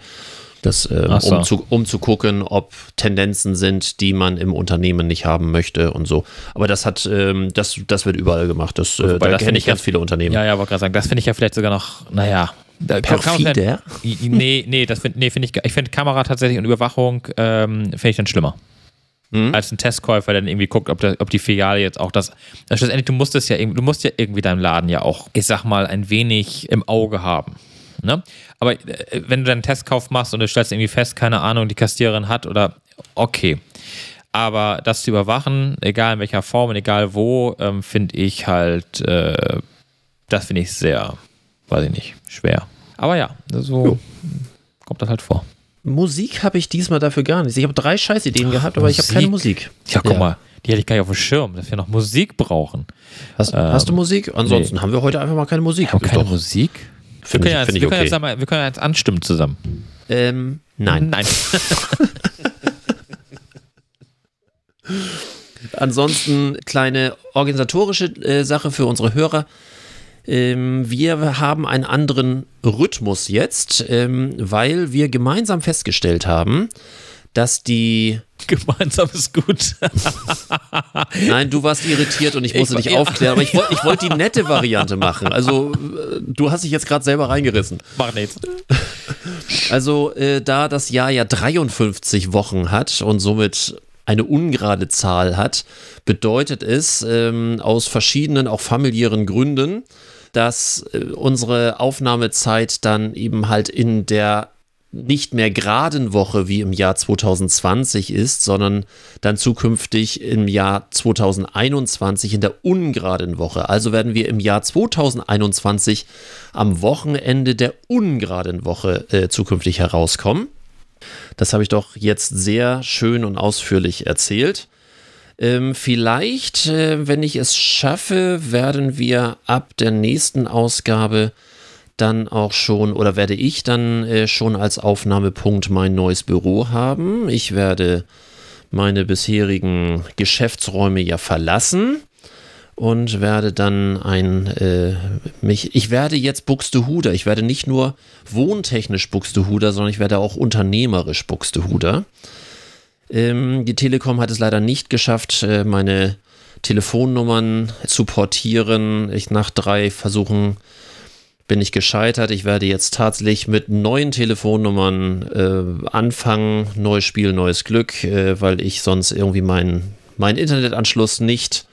Das, äh, so. um, zu, um zu gucken, ob Tendenzen sind, die man im Unternehmen nicht haben möchte und so. Aber das hat, ähm, das, das wird überall gemacht. Das, äh, da kenne ich ganz viele Unternehmen. Ja, ja, wollte gerade sagen, das finde ich ja vielleicht sogar noch, naja. Da Perfider? Nee, nee, das finde nee, find ich, ich finde Kamera tatsächlich und Überwachung ähm, finde ich dann schlimmer. Mhm. Als ein Testkäufer, der dann irgendwie guckt, ob, der, ob die Filiale jetzt auch das. Also schlussendlich, du musst es ja, du musst ja irgendwie deinem Laden ja auch, ich sag mal, ein wenig im Auge haben. Ne? Aber äh, wenn du dann einen Testkauf machst und du stellst irgendwie fest, keine Ahnung, die Kassiererin hat oder okay. Aber das zu überwachen, egal in welcher Form und egal wo, ähm, finde ich halt, äh, das finde ich sehr, weiß ich nicht, schwer. Aber ja, so jo. kommt das halt vor. Musik habe ich diesmal dafür gar nicht. Ich habe drei Scheißideen gehabt, aber Musik. ich habe keine Musik. Ja, guck ja. mal, die hätte ich gar nicht auf dem Schirm, dass wir noch Musik brauchen. Hast, ähm, hast du Musik? Ansonsten nee. haben wir heute einfach mal keine Musik. Haben keine Musik? Wir können, jetzt, wir, können okay. jetzt mal, wir können jetzt anstimmen zusammen. Ähm, nein. Nein. Ansonsten kleine organisatorische äh, Sache für unsere Hörer. Ähm, wir haben einen anderen Rhythmus jetzt, ähm, weil wir gemeinsam festgestellt haben, dass die Gemeinsam ist gut. Nein, du warst irritiert und ich musste ich, dich ja. aufklären, aber ich, ich wollte die nette Variante machen. Also, du hast dich jetzt gerade selber reingerissen. Mach nichts. Also, äh, da das Jahr ja 53 Wochen hat und somit eine ungerade Zahl hat, bedeutet es ähm, aus verschiedenen, auch familiären Gründen, dass äh, unsere Aufnahmezeit dann eben halt in der nicht mehr geraden Woche wie im Jahr 2020 ist, sondern dann zukünftig im Jahr 2021 in der ungeraden Woche. Also werden wir im Jahr 2021 am Wochenende der ungeraden Woche äh, zukünftig herauskommen. Das habe ich doch jetzt sehr schön und ausführlich erzählt. Ähm, vielleicht, äh, wenn ich es schaffe, werden wir ab der nächsten Ausgabe dann auch schon oder werde ich dann äh, schon als Aufnahmepunkt mein neues Büro haben. Ich werde meine bisherigen Geschäftsräume ja verlassen und werde dann ein äh, mich ich werde jetzt Buxtehuder. Ich werde nicht nur wohntechnisch Buxtehuder, sondern ich werde auch unternehmerisch Buxtehuder. Ähm, die Telekom hat es leider nicht geschafft, äh, meine Telefonnummern zu portieren. Ich nach drei Versuchen bin ich gescheitert. Ich werde jetzt tatsächlich mit neuen Telefonnummern äh, anfangen. Neues Spiel, neues Glück, äh, weil ich sonst irgendwie meinen mein Internetanschluss nicht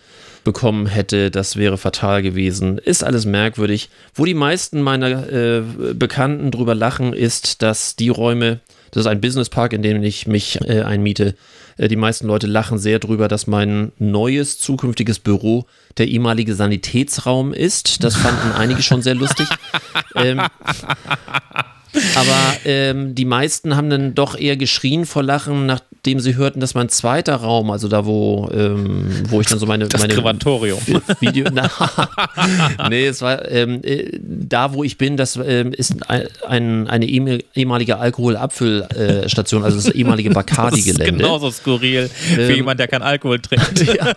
bekommen hätte. Das wäre fatal gewesen. Ist alles merkwürdig. Wo die meisten meiner äh, Bekannten drüber lachen, ist, dass die Räume, das ist ein Businesspark, in dem ich mich äh, einmiete, die meisten Leute lachen sehr drüber, dass mein neues zukünftiges Büro der ehemalige Sanitätsraum ist. Das fanden einige schon sehr lustig. ähm, aber ähm, die meisten haben dann doch eher geschrien vor Lachen, nachdem sie hörten, dass mein zweiter Raum, also da, wo, ähm, wo ich dann so meine. Das meine Krematorium. Video. Na, nee, es war ähm, äh, da, wo ich bin, das ähm, ist ein, ein, eine ehemalige Alkoholabfüllstation, also das ehemalige Bacardi-Gelände. Genauso skurril für Ähm, jemand, der kein Alkohol trinkt. ja.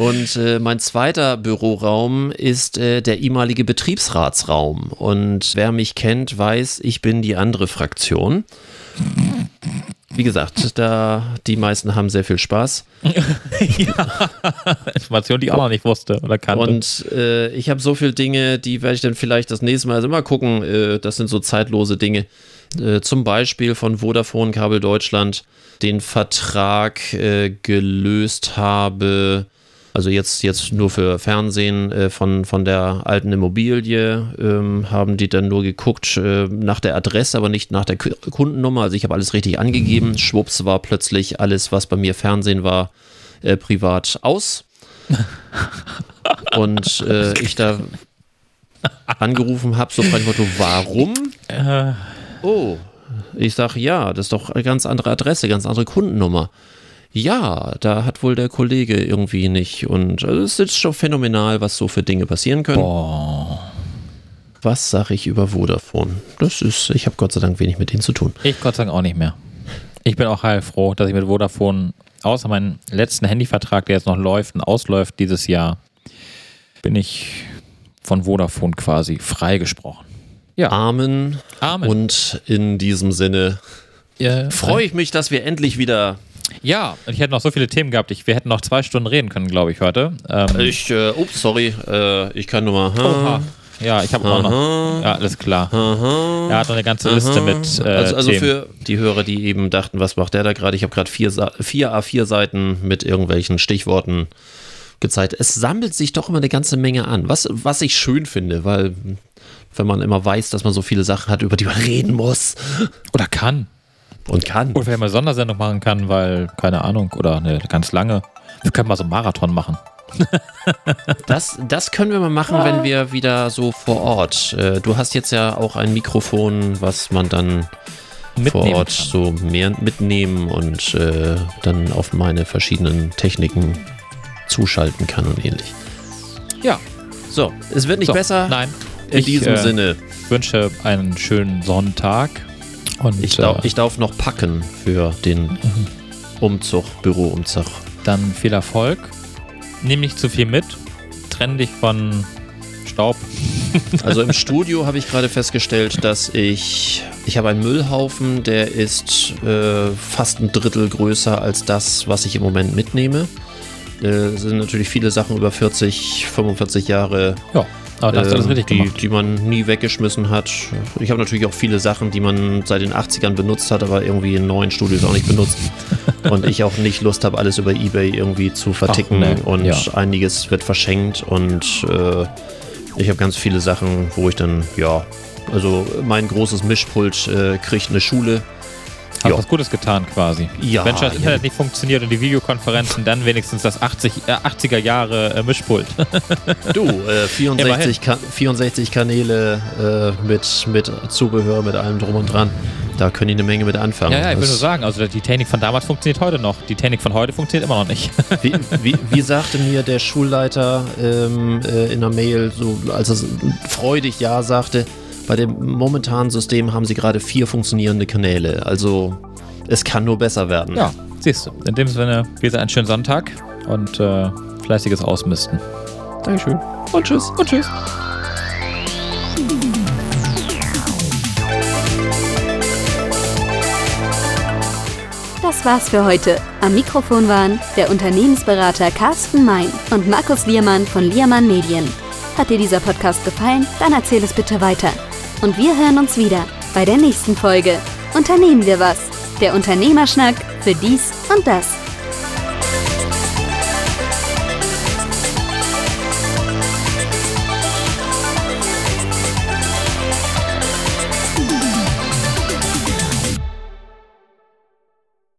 Und äh, mein zweiter Büroraum ist äh, der ehemalige Betriebsratsraum. Und wer mich kennt, weiß, ich bin die andere Fraktion. Wie gesagt, da die meisten haben sehr viel Spaß. Information, die ich auch noch nicht wusste oder kannte. Und äh, ich habe so viele Dinge, die werde ich dann vielleicht das nächste Mal also mal gucken. Äh, das sind so zeitlose Dinge. Äh, zum Beispiel von Vodafone Kabel Deutschland den Vertrag äh, gelöst habe. Also jetzt, jetzt nur für Fernsehen äh, von, von der alten Immobilie ähm, haben die dann nur geguckt äh, nach der Adresse, aber nicht nach der K Kundennummer. Also ich habe alles richtig angegeben. Schwupps war plötzlich alles, was bei mir Fernsehen war, äh, privat aus. Und äh, ich da angerufen habe, so frei Motto, warum? Äh, Oh, ich sage, ja, das ist doch eine ganz andere Adresse, ganz andere Kundennummer. Ja, da hat wohl der Kollege irgendwie nicht. Und also es ist schon phänomenal, was so für Dinge passieren können. boah. Was sage ich über Vodafone? Das ist, ich habe Gott sei Dank wenig mit denen zu tun. Ich Gott sei Dank auch nicht mehr. Ich bin auch heilfroh, dass ich mit Vodafone, außer meinen letzten Handyvertrag, der jetzt noch läuft und ausläuft dieses Jahr, bin ich von Vodafone quasi freigesprochen. Ja. Amen. Amen. Und in diesem Sinne Äh, freue ich mich, dass wir endlich wieder. Ja, und ich hätte noch so viele Themen gehabt. Ich, wir hätten noch zwei Stunden reden können, glaube ich, heute. Ähm, Ich, äh, ups, sorry, äh, ich kann nur mal. Oha. Ja, ich habe auch noch. Aha. Ja, alles klar. Aha. Er hat noch eine ganze Liste mit äh, also, also Themen. für die Hörer, die eben dachten, was macht der da gerade? Ich habe gerade vier, vier A4-Seiten mit irgendwelchen Stichworten gezeigt. Es sammelt sich doch immer eine ganze Menge an, was, was ich schön finde, weil wenn man immer weiß, dass man so viele Sachen hat, über die man reden muss Oder kann. Und kann. Oder vielleicht mal Sondersendung machen kann, weil, keine Ahnung, oder eine ganz lange. Wir können mal so einen Marathon machen. Das, das können wir mal machen, wenn wir wieder so vor Ort. Äh, Du hast jetzt ja auch ein Mikrofon, was man dann vor Mitnehmen Ort kann. so mehr mitnehmen und äh, dann auf meine verschiedenen Techniken zuschalten kann und ähnlich. Ja. So, es wird nicht So, besser. Nein. In ich, diesem äh, Sinne, wünsche einen schönen Sonntag. Und ich, dau äh, ich darf noch packen für den Umzug, Büroumzug. dann viel Erfolg. Nimm nicht zu viel mit. Trenn dich von Staub. Also im Studio habe ich gerade festgestellt, dass ich, ich habe einen Müllhaufen, der ist äh, fast ein Drittel größer als das, was ich im Moment mitnehme. Äh, Es sind natürlich viele Sachen über 40, 45 Jahre, Ja, aber da hast du alles äh, richtig die, gemacht. die man nie weggeschmissen hat. Ich habe natürlich auch viele Sachen, die man seit den 80ern benutzt hat, aber irgendwie in neuen Studios auch nicht benutzt. und ich auch nicht Lust habe, alles über Ebay irgendwie zu verticken nee, und ja. einiges wird verschenkt und äh, ich habe ganz viele Sachen, wo ich dann, ja, also mein großes Mischpult äh, kriegt eine Schule. Hast was Gutes getan quasi. Ja. Wenn schon das Internet ja. nicht funktioniert und die Videokonferenzen, dann wenigstens das 80, äh, 80er Jahre äh, Mischpult. Du, äh, 64, Ka 64 Kanäle äh, mit, mit Zubehör, mit allem drum und dran. Da können die eine Menge mit anfangen. ja, ja, ich will Das- nur sagen, also die Technik von damals funktioniert heute noch. Die Technik von heute funktioniert immer noch nicht. Wie, wie, wie sagte mir der Schulleiter ähm, äh, in der Mail, so als er freudig Ja sagte, bei dem momentanen System haben sie gerade vier funktionierende Kanäle. Also es kann nur besser werden. ja, siehst du. In dem Sinne, wir einen schönen Sonntag und äh, fleißiges Ausmisten. Dankeschön. Und tschüss. Und tschüss. Das war's für heute. Am Mikrofon waren der Unternehmensberater Carsten Mein und Markus Liermann von Liermann Medien. Hat dir dieser Podcast gefallen? Dann erzähl es bitte weiter. Und wir hören uns wieder bei der nächsten Folge. Unternehmen wir was? Der Unternehmerschnack für dies und das.